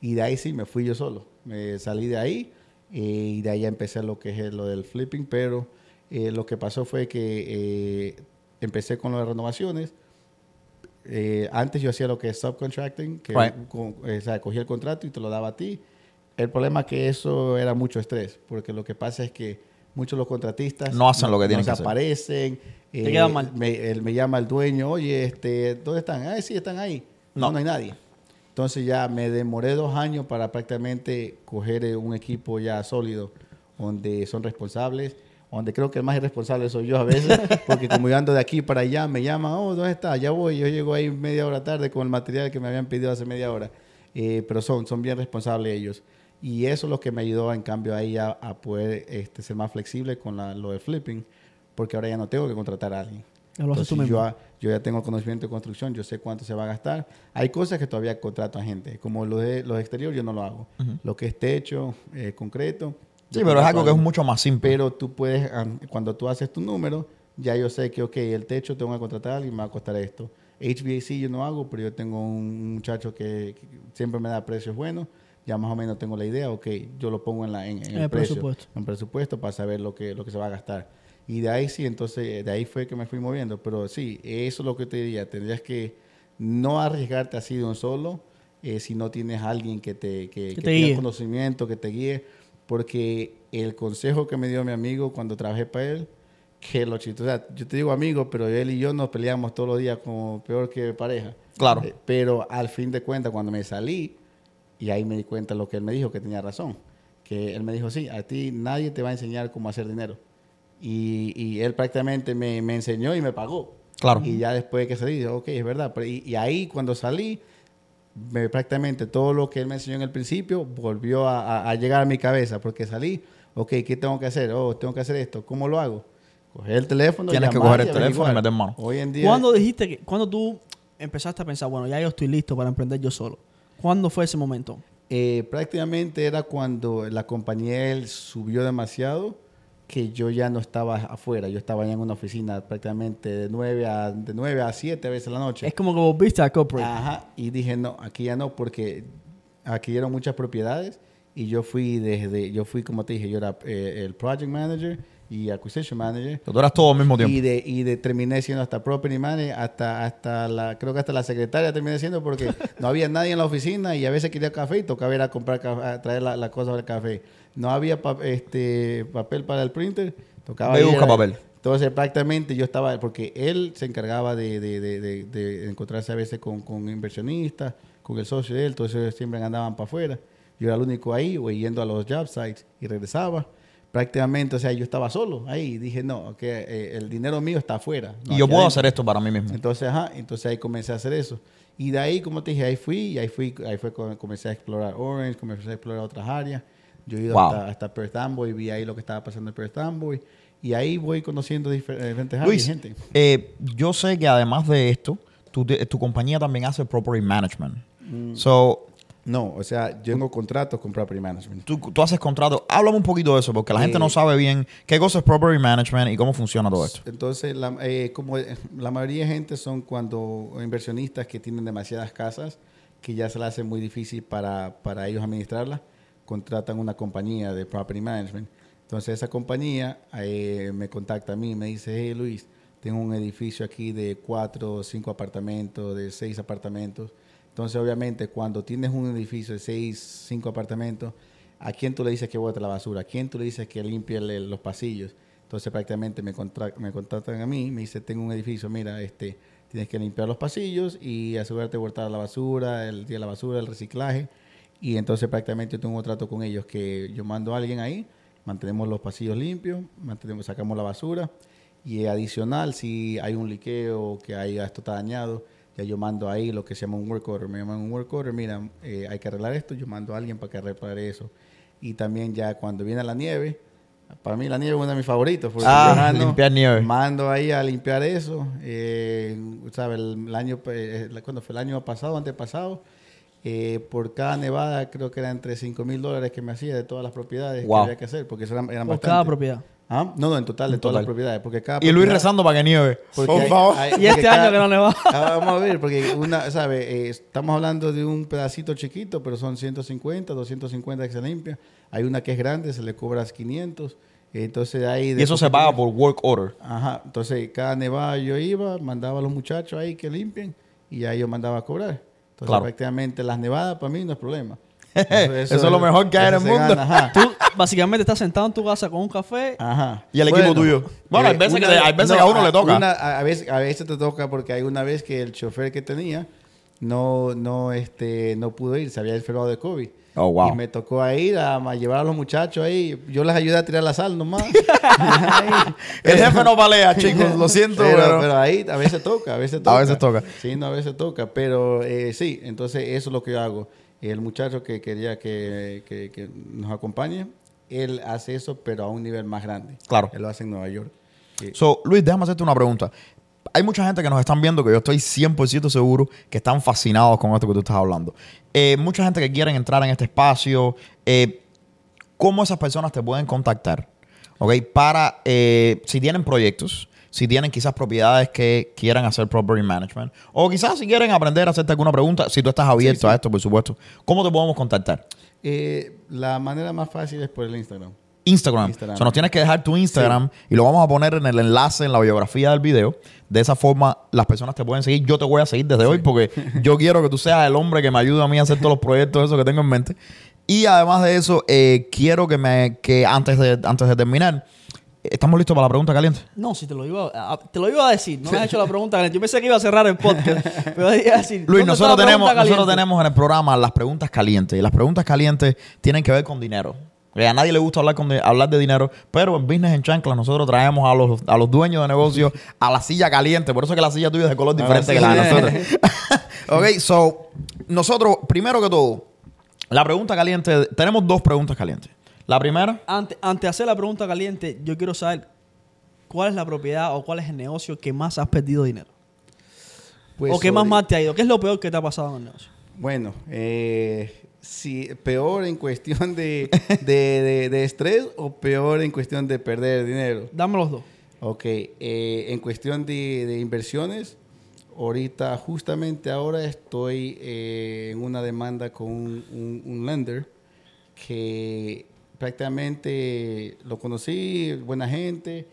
Y de ahí sí, me fui yo solo. Me salí de ahí eh, y de ahí empecé lo que es lo del flipping, pero eh, lo que pasó fue que eh, empecé con lo de renovaciones. Eh, antes yo hacía lo que es subcontracting, que Right. con- o sea, cogía el contrato y te lo daba a ti. El problema es que eso era mucho estrés, porque lo que pasa es que muchos de los contratistas No hacen lo que tienen que hacer. aparecen. eh, Te quedan mal. Me, él me llama el dueño, oye, este, ¿dónde están? Ah, sí, están ahí. No, No. no hay nadie. Entonces ya me demoré dos años para prácticamente coger eh, un equipo ya sólido, donde son responsables, donde creo que el más irresponsable soy yo a veces, <laughs> porque como yo ando de aquí para allá, me llaman, oh, ¿dónde está? Ya voy, yo llego ahí media hora tarde con el material que me habían pedido hace media hora. Eh, pero son, son bien responsables ellos. Y eso es lo que me ayudó, en cambio, ahí a, a poder este, ser más flexible con la- lo de flipping, porque ahora ya no tengo que contratar a alguien. Lo tú Entonces, mismo. yo, a- yo ya tengo conocimiento de construcción, yo sé cuánto se va a gastar. Hay cosas que todavía contrato a gente, como lo de los exteriores yo no lo hago. Lo que es techo, eh, concreto. Sí, pero es algo que es mucho más simple. Pero tú puedes, cuando tú haces tu número, ya yo sé que, ok, el techo tengo que contratar a alguien, me va a costar esto. HVAC yo no hago, pero yo tengo un muchacho que, que siempre me da precios buenos. Ya más o menos tengo la idea, ok, yo lo pongo en, la, en, en el precio, presupuesto. en presupuesto para saber lo que, lo que se va a gastar. Y de ahí sí, entonces, de ahí fue que me fui moviendo. Pero sí, eso es lo que te diría. Tendrías que no arriesgarte así de un solo eh, si no tienes a alguien que te, que, Que que te tenga guíe. conocimiento, que te guíe. Porque el consejo que me dio mi amigo cuando trabajé para él, que lo chistoso, o sea, yo te digo amigo, pero él y yo nos peleamos todos los días como peor que pareja. Claro. Eh, pero al fin de cuentas, cuando me salí, y ahí me di cuenta lo que él me dijo, que tenía razón. Que él me dijo, sí, a ti nadie te va a enseñar cómo hacer dinero. Y, y él prácticamente me, me enseñó y me pagó. Claro. Y ya después de que salí, dije, ok, es verdad. Pero y, y ahí cuando salí, me, prácticamente todo lo que él me enseñó en el principio volvió a, a- a llegar a mi cabeza. Porque salí, ok, ¿qué tengo que hacer? Oh, tengo que hacer esto. ¿Cómo lo hago? Coger el teléfono. Tienes que coger y el teléfono y meter mano. Hoy en día... ¿Cuándo dijiste que, cuando tú empezaste a pensar, bueno, ya yo estoy listo para emprender yo solo? ¿Cuándo fue ese momento? Eh, prácticamente era cuando la compañía él subió demasiado que yo ya no estaba afuera, yo estaba ya en una oficina prácticamente de 9 a, de 9 a 7 veces a la noche. Es como que volviste a corporate. Ajá, y dije, no, aquí ya no, porque adquirieron muchas propiedades y yo fui desde, yo fui como te dije, yo era eh, el project manager y acquisition manager. Tú eras todo al mismo tiempo. Y de, y de terminé siendo hasta property manager, hasta, hasta la, creo que hasta la secretaria terminé siendo porque <laughs> no había nadie en la oficina y a veces quería café y tocaba ir a comprar café, a traer la, la cosa del café. No había pa- este, papel para el printer, tocaba ir busca papel. Entonces prácticamente yo estaba, porque él se encargaba de, de- de- encontrarse a veces con, con inversionistas, con el socio de él, entonces siempre andaban para afuera. Yo era el único ahí, o yendo a los job sites y regresaba. Prácticamente, o sea, yo estaba solo ahí. Dije, no, que eh, el dinero mío está afuera. no y yo puedo adentro. hacer esto para mí mismo. Entonces, ajá, entonces ahí comencé a hacer eso. Y de ahí, como te dije, ahí fui, y ahí fui, ahí fue comencé a explorar Orange, comencé a explorar otras áreas. Yo he ido Wow. hasta, hasta Perth Amboy, vi ahí lo que estaba pasando en Perth Amboy, y ahí voy conociendo difer- diferentes áreas gente. eh, yo sé que además de esto, tu, tu compañía también hace property management. Mm. So, No, o sea, yo tengo contratos con Property Management. tú, tú haces contratos. Háblame un poquito de eso, porque la gente Eh, no sabe bien qué cosa es property management y cómo funciona todo esto. Entonces, la, eh, como eh, la mayoría de gente son cuando inversionistas que tienen demasiadas casas que ya se les hace muy difícil para, para ellos administrarlas, contratan una compañía de property management. Entonces, esa compañía eh, me contacta a mí y me dice, hey Luis, tengo un edificio aquí de cuatro o cinco apartamentos, de seis apartamentos, Entonces, obviamente, cuando tienes un edificio de seis, cinco apartamentos, ¿a quién tú le dices que bote la basura? ¿A quién tú le dices que limpie los pasillos? Entonces, prácticamente me, me contratan a mí, me dice, tengo un edificio, mira, este, tienes que limpiar los pasillos y asegurarte de botar la basura, el día de la basura, el reciclaje. Y entonces, prácticamente, yo tengo un trato con ellos que yo mando a alguien ahí, mantenemos los pasillos limpios, mantenemos, sacamos la basura. Y adicional, si hay un liqueo, que hay, esto está dañado, ya yo mando ahí lo que se llama un work order. Me llaman un work order, mira, eh, hay que arreglar esto, yo mando a alguien para que repare eso. Y también ya cuando viene la nieve, para mí la nieve es uno de mis favoritos. porque Ah, mando- limpiar nieve. Mando ahí a limpiar eso. Eh, ¿sabe? El, el año, eh, cuando fue el año pasado, antepasado, eh, por cada nevada creo que eran entre 5 mil dólares que me hacía de todas las propiedades Wow. que había que hacer, porque eso eran, eran Por bastantes. cada propiedad. ¿Ah? No, no, en total, de En todas las propiedades. Porque cada Y Luis rezando para que nieve. porque Por hay- favor. hay- Y este cada- año que no le va. <laughs> Ah, vamos a ver, porque una, ¿sabe? Eh, estamos hablando de un pedacito chiquito, pero son 150, 250 que se limpia. Hay una que es grande, se le cobras 500. Entonces ahí... y eso se paga por work order. Ajá, entonces cada nevada yo iba, mandaba a los muchachos ahí que limpien y ya yo mandaba a cobrar. Entonces Claro. prácticamente las nevadas para mí no es problema. Eso es lo mejor que hay en el mundo. gana. Tú básicamente estás sentado en tu casa con un café. Ajá. Y el equipo tuyo. Bueno, hay veces que- hay veces que a uno le toca. una- a, a veces, a veces te toca porque hay una vez que el chofer que tenía no, no, este, no pudo ir, se había enfermado de COVID. Oh, wow. Y me tocó a ir a, a llevar a los muchachos ahí. Yo les ayudé a tirar la sal nomás. <laughs> El jefe no palea, <laughs> chicos. Lo siento, pero, pero- pero ahí a veces toca, a veces toca. veces toca. Sí, no, a veces toca. Pero eh, sí, entonces eso es lo que yo hago. El muchacho que quería que, que- que nos acompañe, él hace eso, pero a un nivel más grande. Claro. Él lo hace en Nueva York. So, Luis, déjame hacerte una pregunta. Hay mucha gente que nos están viendo que yo estoy 100% seguro que están fascinados con esto que tú estás hablando. Eh, mucha gente que quieren entrar en este espacio. eh, ¿Cómo esas personas te pueden contactar? ¿Ok? Para, eh, si tienen proyectos, si tienen quizás propiedades que quieran hacer property management, o quizás si quieren aprender a hacerte alguna pregunta, si tú estás abierto a esto, por supuesto. ¿Cómo te podemos contactar? Eh, la manera más fácil es por el Instagram. Instagram. Instagram. O sea, nos tienes que dejar tu Instagram y lo vamos a poner en el enlace en la biografía del video. De esa forma, las personas te pueden seguir. Yo te voy a seguir desde hoy porque <laughs> yo quiero que tú seas el hombre que me ayude a mí a hacer todos los proyectos esos que tengo en mente. Y además de eso, eh, quiero que me que antes de, antes de terminar, ¿estamos listos para la pregunta caliente? No, si te lo iba a, te lo iba a decir. No me has hecho la pregunta caliente. Yo pensé que iba a cerrar el podcast. <laughs> Pero iba a decir, Luis, ¿dónde nosotros tenemos, nosotros tenemos en el programa las preguntas calientes. Y las preguntas calientes tienen que ver con dinero. Eh, A nadie le gusta hablar, con de, hablar de dinero, pero en Business en Chanclas nosotros traemos a los, a los dueños de negocios a la silla caliente. Por eso es que la silla tuya es de color diferente que la de nosotros. <laughs> <laughs> ok, so, nosotros, primero que todo, la pregunta caliente, tenemos dos preguntas calientes. La primera, Antes, antes de hacer la pregunta caliente, yo quiero saber cuál es la propiedad o cuál es el negocio que más has perdido dinero. Pues o que más mal te ha ido. ¿Qué es lo peor que te ha pasado en el negocio? Bueno, eh, si peor en cuestión de, de, de- de estrés o peor en cuestión de perder dinero. Dame los dos. Ok, eh, en cuestión de, de inversiones, ahorita, justamente ahora estoy eh, en una demanda con un, un- un lender que prácticamente lo conocí, buena gente.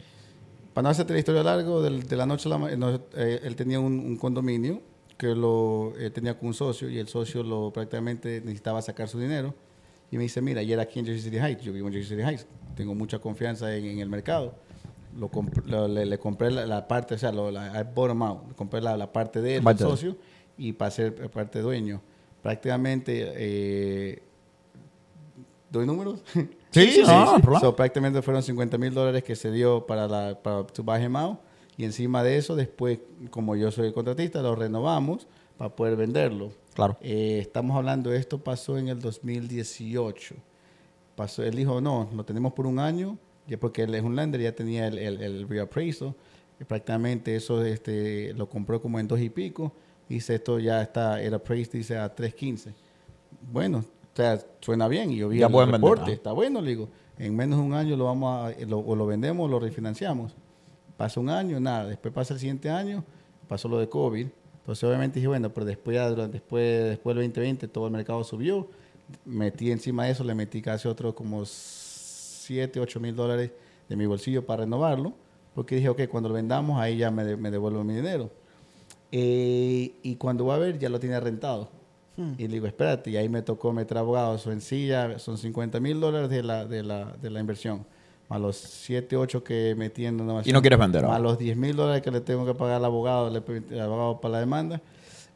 Para no hacerte la historia largo, del- de, la noche a la mañana, él tenía un, un condominio que lo eh, tenía con un socio y el socio lo prácticamente necesitaba sacar su dinero. Y me dice, mira, ayer aquí en Jersey City Heights, yo vivo en Jersey City Heights, tengo mucha confianza en, en el mercado. Lo comp- lo- le, le compré la, la parte, o sea, lo, la, I bottom out, le compré la, la parte de él, el de socio, y para ser parte dueño. Prácticamente, eh, ¿doy números? <laughs> Sí, sí, no, no. So, prácticamente fueron 50 mil dólares que se dio para, la, para to buy him out. Y encima de eso, después, como yo soy el contratista, lo renovamos para poder venderlo. Claro. Eh, estamos hablando, esto pasó en el 2018. Pasó, él dijo, no, lo tenemos por un año, ya porque él es un lender, ya tenía el, el, el reappraisal. Y prácticamente eso este, lo compró como en dos y pico. Dice, esto ya está, el appraised dice a 3.15. Bueno, sea, suena bien. Y yo vi Ya el pueden vender, está bueno, le digo. En menos de un año lo vamos a, lo, o lo vendemos o lo refinanciamos. Pasa un año, nada. Después pasa el siguiente año, pasó lo de COVID. Entonces, obviamente dije, bueno, pero después, ya después, después del 2020 todo el mercado subió. Metí encima de eso, le metí casi otros como 7, 8 mil dólares de mi bolsillo para renovarlo. Porque dije, ok, cuando lo vendamos, ahí ya me, de- me devuelvo mi dinero. Eh, y cuando va a ver, ya lo tenía rentado. Y le digo, espérate, y ahí me tocó meter abogado, su encilla, son 50 mil dólares de la, de, la, de la inversión, más los 7, 8 que metí en. Y no quieres vender Más ahora. los 10 mil dólares que le tengo que pagar al abogado, le, al abogado para la demanda,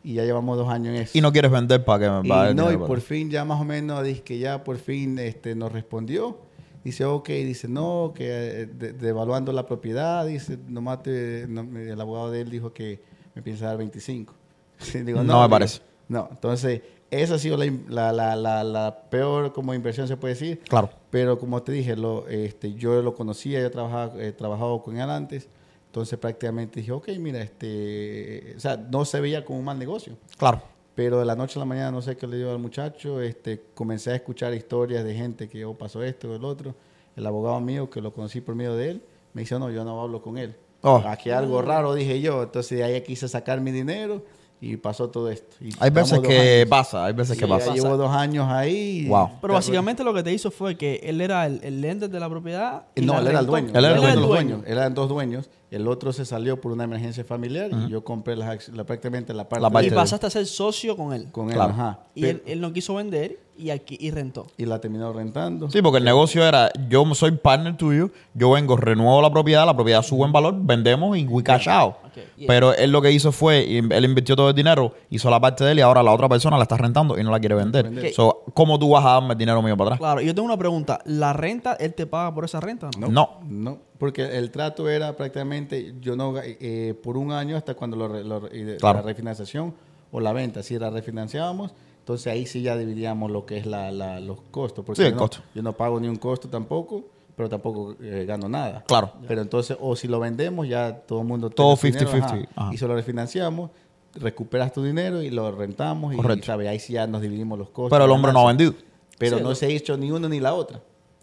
y ya llevamos dos años en eso. Y no quieres vender para que me pague no, y por fin ya más o menos dice que ya por fin este, nos respondió. Dice, ok, dice, no, que eh, de- devaluando la propiedad, dice, nomás te, no, el abogado de él dijo que me piensa dar 25. <laughs> Digo, No me digo, parece. No, entonces, esa ha sido la, la, la, la, peor como inversión, se puede decir. Claro. Pero como te dije, lo, este, yo lo conocía, yo trabajaba, he trabajado con él antes. Entonces prácticamente dije, ok, mira, este, o sea, no se veía como un mal negocio. Claro. Pero de la noche a la mañana, no sé qué le dio al muchacho, este, comencé a escuchar historias de gente que oh, pasó esto o el otro. El abogado mío, que lo conocí por medio de él, me dice, no, yo no hablo con él. Oh. Aquí algo raro, dije yo. Entonces de ahí quise sacar mi dinero y pasó todo esto. Y Hay veces que años. pasa, hay veces Sí, que ya pasa. llevo dos años ahí. Wow. Pero básicamente lo que te hizo fue que él era el, el lender de la propiedad. y No, él era el dueño. Él era el dueño. dueños. Eran dos dueños. El otro se salió por una emergencia familiar y yo compré las la, prácticamente la parte, La parte Y de- pasaste a ser socio con él. con él. Ajá. Y Pero- él, él no quiso vender y aquí y rentó. y la terminó rentando. Sí, porque el negocio era, yo soy partner tuyo, yo vengo, renuevo la propiedad, la propiedad sube en valor, vendemos y we cash out. Yeah. Pero él lo que hizo fue, él invirtió todo el dinero, hizo la parte de él y ahora la otra persona la está rentando y no la quiere vender. Vender. So, ¿Cómo tú vas a darme el dinero mío para atrás? Claro, yo tengo una pregunta. ¿La renta, él te paga por esa renta? No, No. no, porque el trato era prácticamente, yo no, eh, por un año hasta cuando lo, re- lo Claro. la refinanciación o la venta, si la refinanciábamos, entonces ahí sí ya dividíamos lo que es la, la- los costos. Porque Sí, el yo no- costo. Yo no pago ni un costo tampoco, pero tampoco eh, gano nada. Claro. Pero entonces, o si lo vendemos, ya todo el mundo... Todo tiene su dinero, 50-50, ajá. ajá. Y si lo refinanciamos, recuperas tu dinero y lo rentamos y, Correcto. ¿sabe? ahí sí ya nos dividimos los costos. Pero el hombre no ha vendido. Pero Sí, no se ha hecho ni uno ni la otra.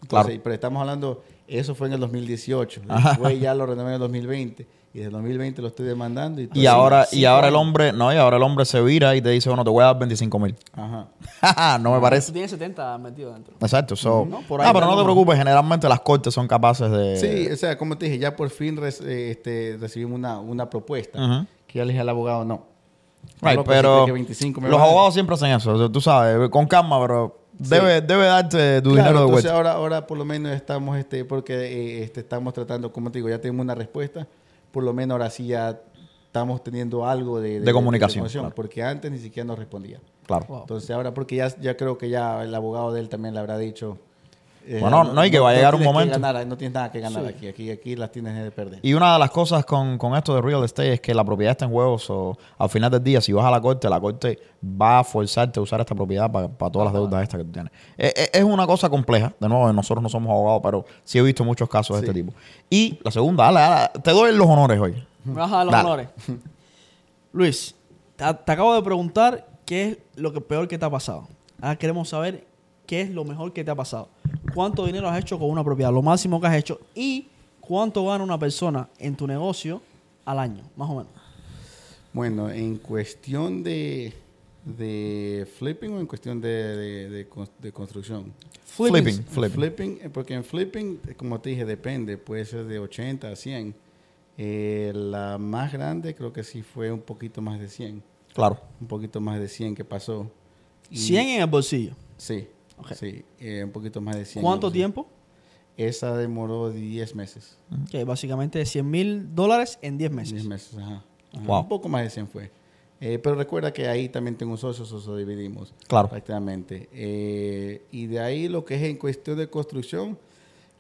Claro. Pero estamos hablando, eso fue en el 2018. <laughs> Ajá. Después ya lo renové en el 2020. Y desde el 2020 lo estoy demandando. Y, ahora, y ahora el hombre, no, y ahora el hombre se vira y te dice, bueno, te voy a dar 25 mil. Ajá. <laughs> no me Tú parece. tienes 70 metido dentro. Exacto. So, No, por ahí ah, pero no te preocupes, generalmente las cortes son capaces de... Sí, o sea, como te dije, ya por fin res- eh, este, recibimos una, una propuesta. Que ya le dije al abogado, no. Right, pero si que 25 me los abogados siempre hacen eso, tú sabes, con calma, pero debe, debe darte tu Claro, dinero de entonces vuelta. ahora, ahora por lo menos estamos, este, porque eh, este, estamos tratando, como te digo, ya tenemos una respuesta. Por lo menos ahora sí ya estamos teniendo algo de, De comunicación, claro. Porque antes ni siquiera nos respondía. Claro. Wow. Entonces ahora, porque ya, ya creo que ya el abogado de él también le habrá dicho. Eh, Bueno, no, y que va a llegar un tienes que momento. ganar, no tienes nada que ganar Sí. aquí, aquí, aquí las tienes que perder. Y una de las cosas con, con esto de real estate es que la propiedad está en juego. so, al final del día, si vas a la corte, la corte va a forzarte a usar esta propiedad para, para todas las deudas estas que tú tienes. Eh, eh, Es, una cosa compleja. De nuevo, nosotros no somos abogados, pero sí he visto muchos casos de este tipo. Y la segunda, dale, dale, te doy los honores hoy. Me vas a dar los Dale. honores. <laughs> Luis, te, te acabo de preguntar qué es lo que peor que te ha pasado. Ahora queremos saber qué es lo mejor que te ha pasado. ¿Cuánto dinero has hecho con una propiedad? Lo máximo que has hecho. Y cuánto gana una persona en tu negocio al año, más o menos. Bueno, en cuestión de, de flipping o en cuestión de, de, de cons- de construcción. Flipping. Flipping. Flipping, eh, porque en flipping, eh, como te dije, depende, puede ser de 80 a 100. Eh, la más grande creo que sí fue un poquito más de 100. Claro. Un poquito más de 100 que pasó. Y- 100 en el bolsillo. Sí, Sí, eh, un poquito más de 100. ¿Cuánto tiempo? Esa demoró 10 meses. Que básicamente 100 mil dólares en 10 meses. 10 meses, ajá. Ajá, Wow. Un poco más de 100 fue. Eh, pero recuerda que ahí también tengo socios, o dividimos. Claro. Prácticamente. Eh, y de ahí lo que es en cuestión de construcción,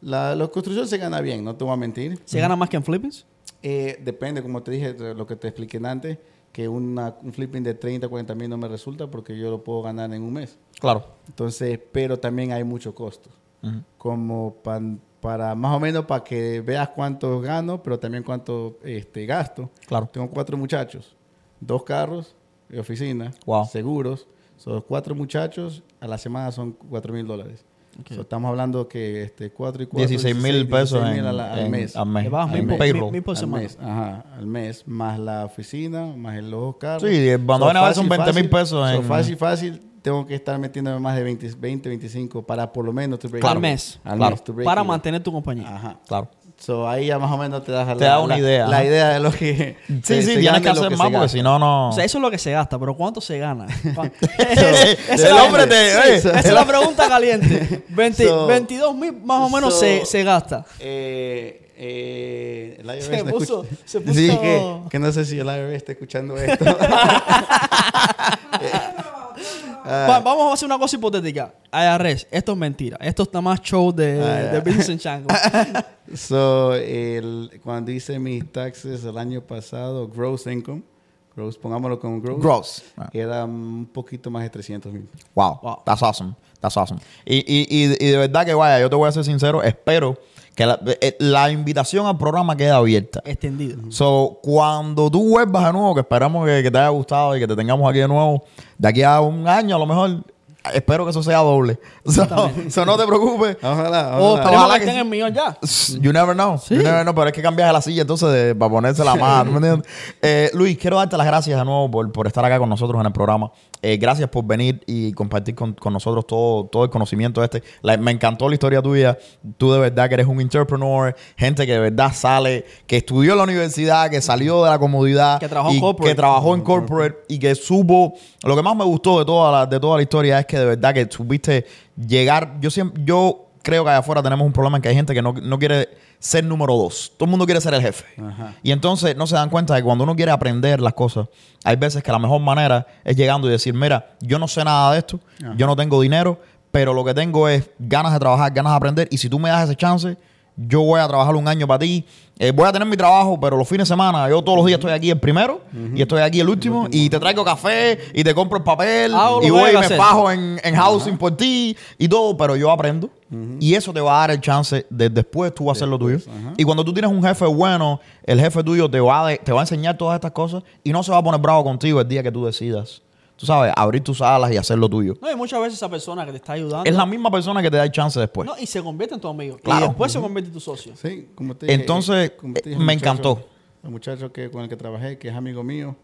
la, la construcción se gana bien, no te voy a mentir. ¿Se gana más que en flippings? Eh, depende, como te dije, lo que te expliqué antes, que una, un flipping de 30, 40 mil no me resulta porque yo lo puedo ganar en un mes. Claro. Entonces, pero también hay muchos costos. Ujú. Como para más o menos para que veas cuánto gano, pero también cuánto este, gasto. Claro. Tengo cuatro muchachos, dos carros oficina, Wow. seguros. Son cuatro muchachos, a la semana son cuatro mil dólares. So, estamos hablando que este, cuatro y cuatro, 16 mil pesos 16,000 en- al, al en- mes. al mes. Al mil, mes. por- mil- Payroll. mil por Al semana. mes, ajá, al mes, más la oficina, más el los carros. Sí, cuando So, viene a ver son fácil, 20 mil pesos so, fácil, fácil, tengo que estar metiéndome más de 20, 20 25 para por lo menos break Al even. mes. Al Claro. mes, to break Para mantener tu compañía. Ajá. Claro. So, ahí ya más o menos te das la, Te da una la- idea, la idea de lo que. Sí, se- <laughs> sí, se tienes gana que hacer más porque si no, no. O sea, eso es lo que se gasta, pero ¿cuánto se gana? <laughs> ¿Cuán- el es la- hombre te- Sí, esa es la <laughs> pregunta caliente. 20 So- 22 mil más o menos so- se, se gasta. Eh, eh, el IRS Se no puso- escucha- se puso- Sí, que, que no sé si el IRS está escuchando esto. Ah. Va- vamos a hacer una cosa hipotética. IRS, esto es mentira. Esto está más show de, Ah, de in Shanghai. <laughs> So, el, cuando hice mis taxes el año pasado, gross income, gross, pongámoslo como gross, Gross. Era un poquito más de 300 mil. Wow, Wow. that's awesome, that's awesome. Y, y, y, y de verdad que vaya, yo te voy a ser sincero, espero que la, eh, la invitación al programa quede abierta. Extendido. So, cuando tú vuelvas de nuevo, que esperamos que, que te haya gustado y que te tengamos aquí de nuevo, de aquí a un año a lo mejor, espero que eso sea doble. <laughs> So, so no te preocupes. Ojalá, ojalá. que estén en millón ya. You never know. You never know. Pero es que cambias la silla entonces de- para ponerse la mano. Eh, Luis, quiero darte las gracias de nuevo por, por estar acá con nosotros en el programa. Eh, gracias por venir y compartir con, con nosotros todo, todo el conocimiento este. La- me encantó la historia tuya. Tú de verdad que eres un entrepreneur, gente que de verdad sale, que estudió en la universidad, que salió de la comodidad. Que trabajó en y corporate. que trabajó en corporate y que supo. Lo que más me gustó de toda la, de toda la historia es que de verdad que supiste llegar. Yo siempre, yo creo que allá afuera tenemos un problema en que hay gente que no, no quiere ser número dos. Todo el mundo quiere ser el jefe. Ajá. Y entonces no se dan cuenta de que cuando uno quiere aprender las cosas, hay veces que la mejor manera es llegando y decir, mira, yo no sé nada de esto, yo no tengo dinero, pero lo que tengo es ganas de trabajar, ganas de aprender, y si tú me das ese chance, yo voy a trabajar un año para ti. Eh, voy a tener mi trabajo, pero los fines de semana, yo todos los días estoy aquí el primero y estoy aquí el último, y te traigo café y te compro el papel lo y voy y me fajo en, en housing por ti y todo, pero yo aprendo. Y eso te va a dar el chance de después tú hacer lo tuyo. Y cuando tú tienes un jefe bueno, el jefe tuyo te va, de- te va a enseñar todas estas cosas y no se va a poner bravo contigo el día que tú decidas, tú sabes, abrir tus alas y hacer lo tuyo. No, y muchas veces esa persona que te está ayudando. Es la misma persona que te da el chance después. No, y se convierte en tu amigo. Claro. Y después se convierte en tu socio. Sí, como te dije, Entonces, eh, como te eh, dije, me muchacho- encantó. El muchacho que, con el que trabajé, que es amigo mío,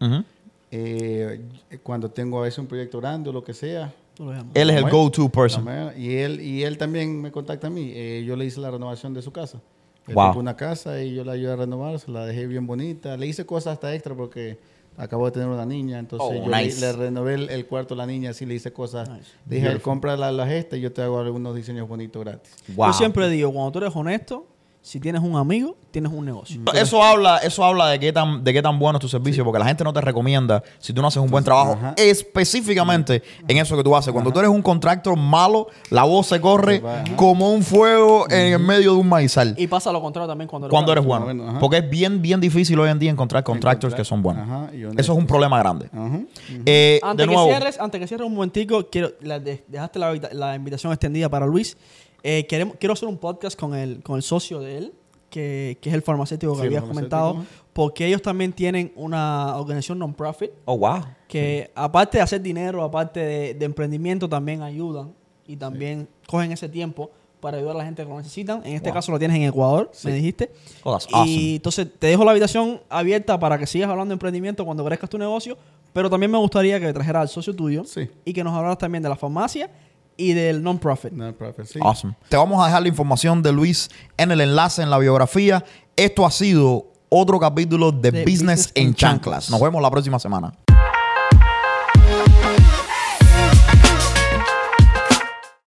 eh, cuando tengo a veces un proyecto grande o lo que sea. Él es el go-to person. Y él, y él también me contacta a mí. Eh, yo le hice la renovación de su casa. Él Wow. una casa y yo la ayudé a renovar, se la dejé bien bonita. Le hice cosas hasta extra porque acabo de tener una niña, entonces Oh, yo le- nice. le, renové el, el cuarto a la niña, así le hice cosas. Nice. Dije, compra la, la gesta y yo te hago algunos diseños bonitos gratis. Wow. Yo siempre digo, cuando tú eres honesto, si tienes un amigo, tienes un negocio. Eso habla, eso habla de qué tan, de qué tan bueno es tu servicio, porque la gente no te recomienda si tú no haces un buen trabajo, Ajá. específicamente en eso que tú haces. Cuando tú eres un contractor malo, la voz se corre como un fuego en el medio de un maizal. Y pasa lo contrario también cuando eres cuando eres bueno. bueno. bueno, ajá. Porque es bien, bien difícil hoy en día encontrar contractors Encontrar- que son buenos. Eso es un problema grande. Ajá. Eh, Antes de que cierres, antes que cierres un momentico, quiero, la de- dejaste la invitación extendida para Luis. Eh, queremos, quiero hacer un podcast con el, con el socio de él, que, que es el farmacéutico que Sí, habías comentado, porque ellos también tienen una organización non-profit oh, wow. que aparte de hacer dinero, aparte de, de emprendimiento, también ayudan y también cogen ese tiempo para ayudar a la gente que lo necesitan. En este Wow. caso lo tienes en Ecuador, me dijiste. Oh, that's Y awesome. entonces te dejo la habitación abierta para que sigas hablando de emprendimiento cuando crezcas tu negocio, pero también me gustaría que trajeras al socio tuyo Sí. y que nos hablaras también de la farmacia y del non-profit. No, profe, sí. Awesome. Te vamos a dejar la información de Luis en el enlace en la biografía. Esto ha sido otro capítulo de, De Business, Business en en Chanclas. Chanclas. Nos vemos la próxima semana.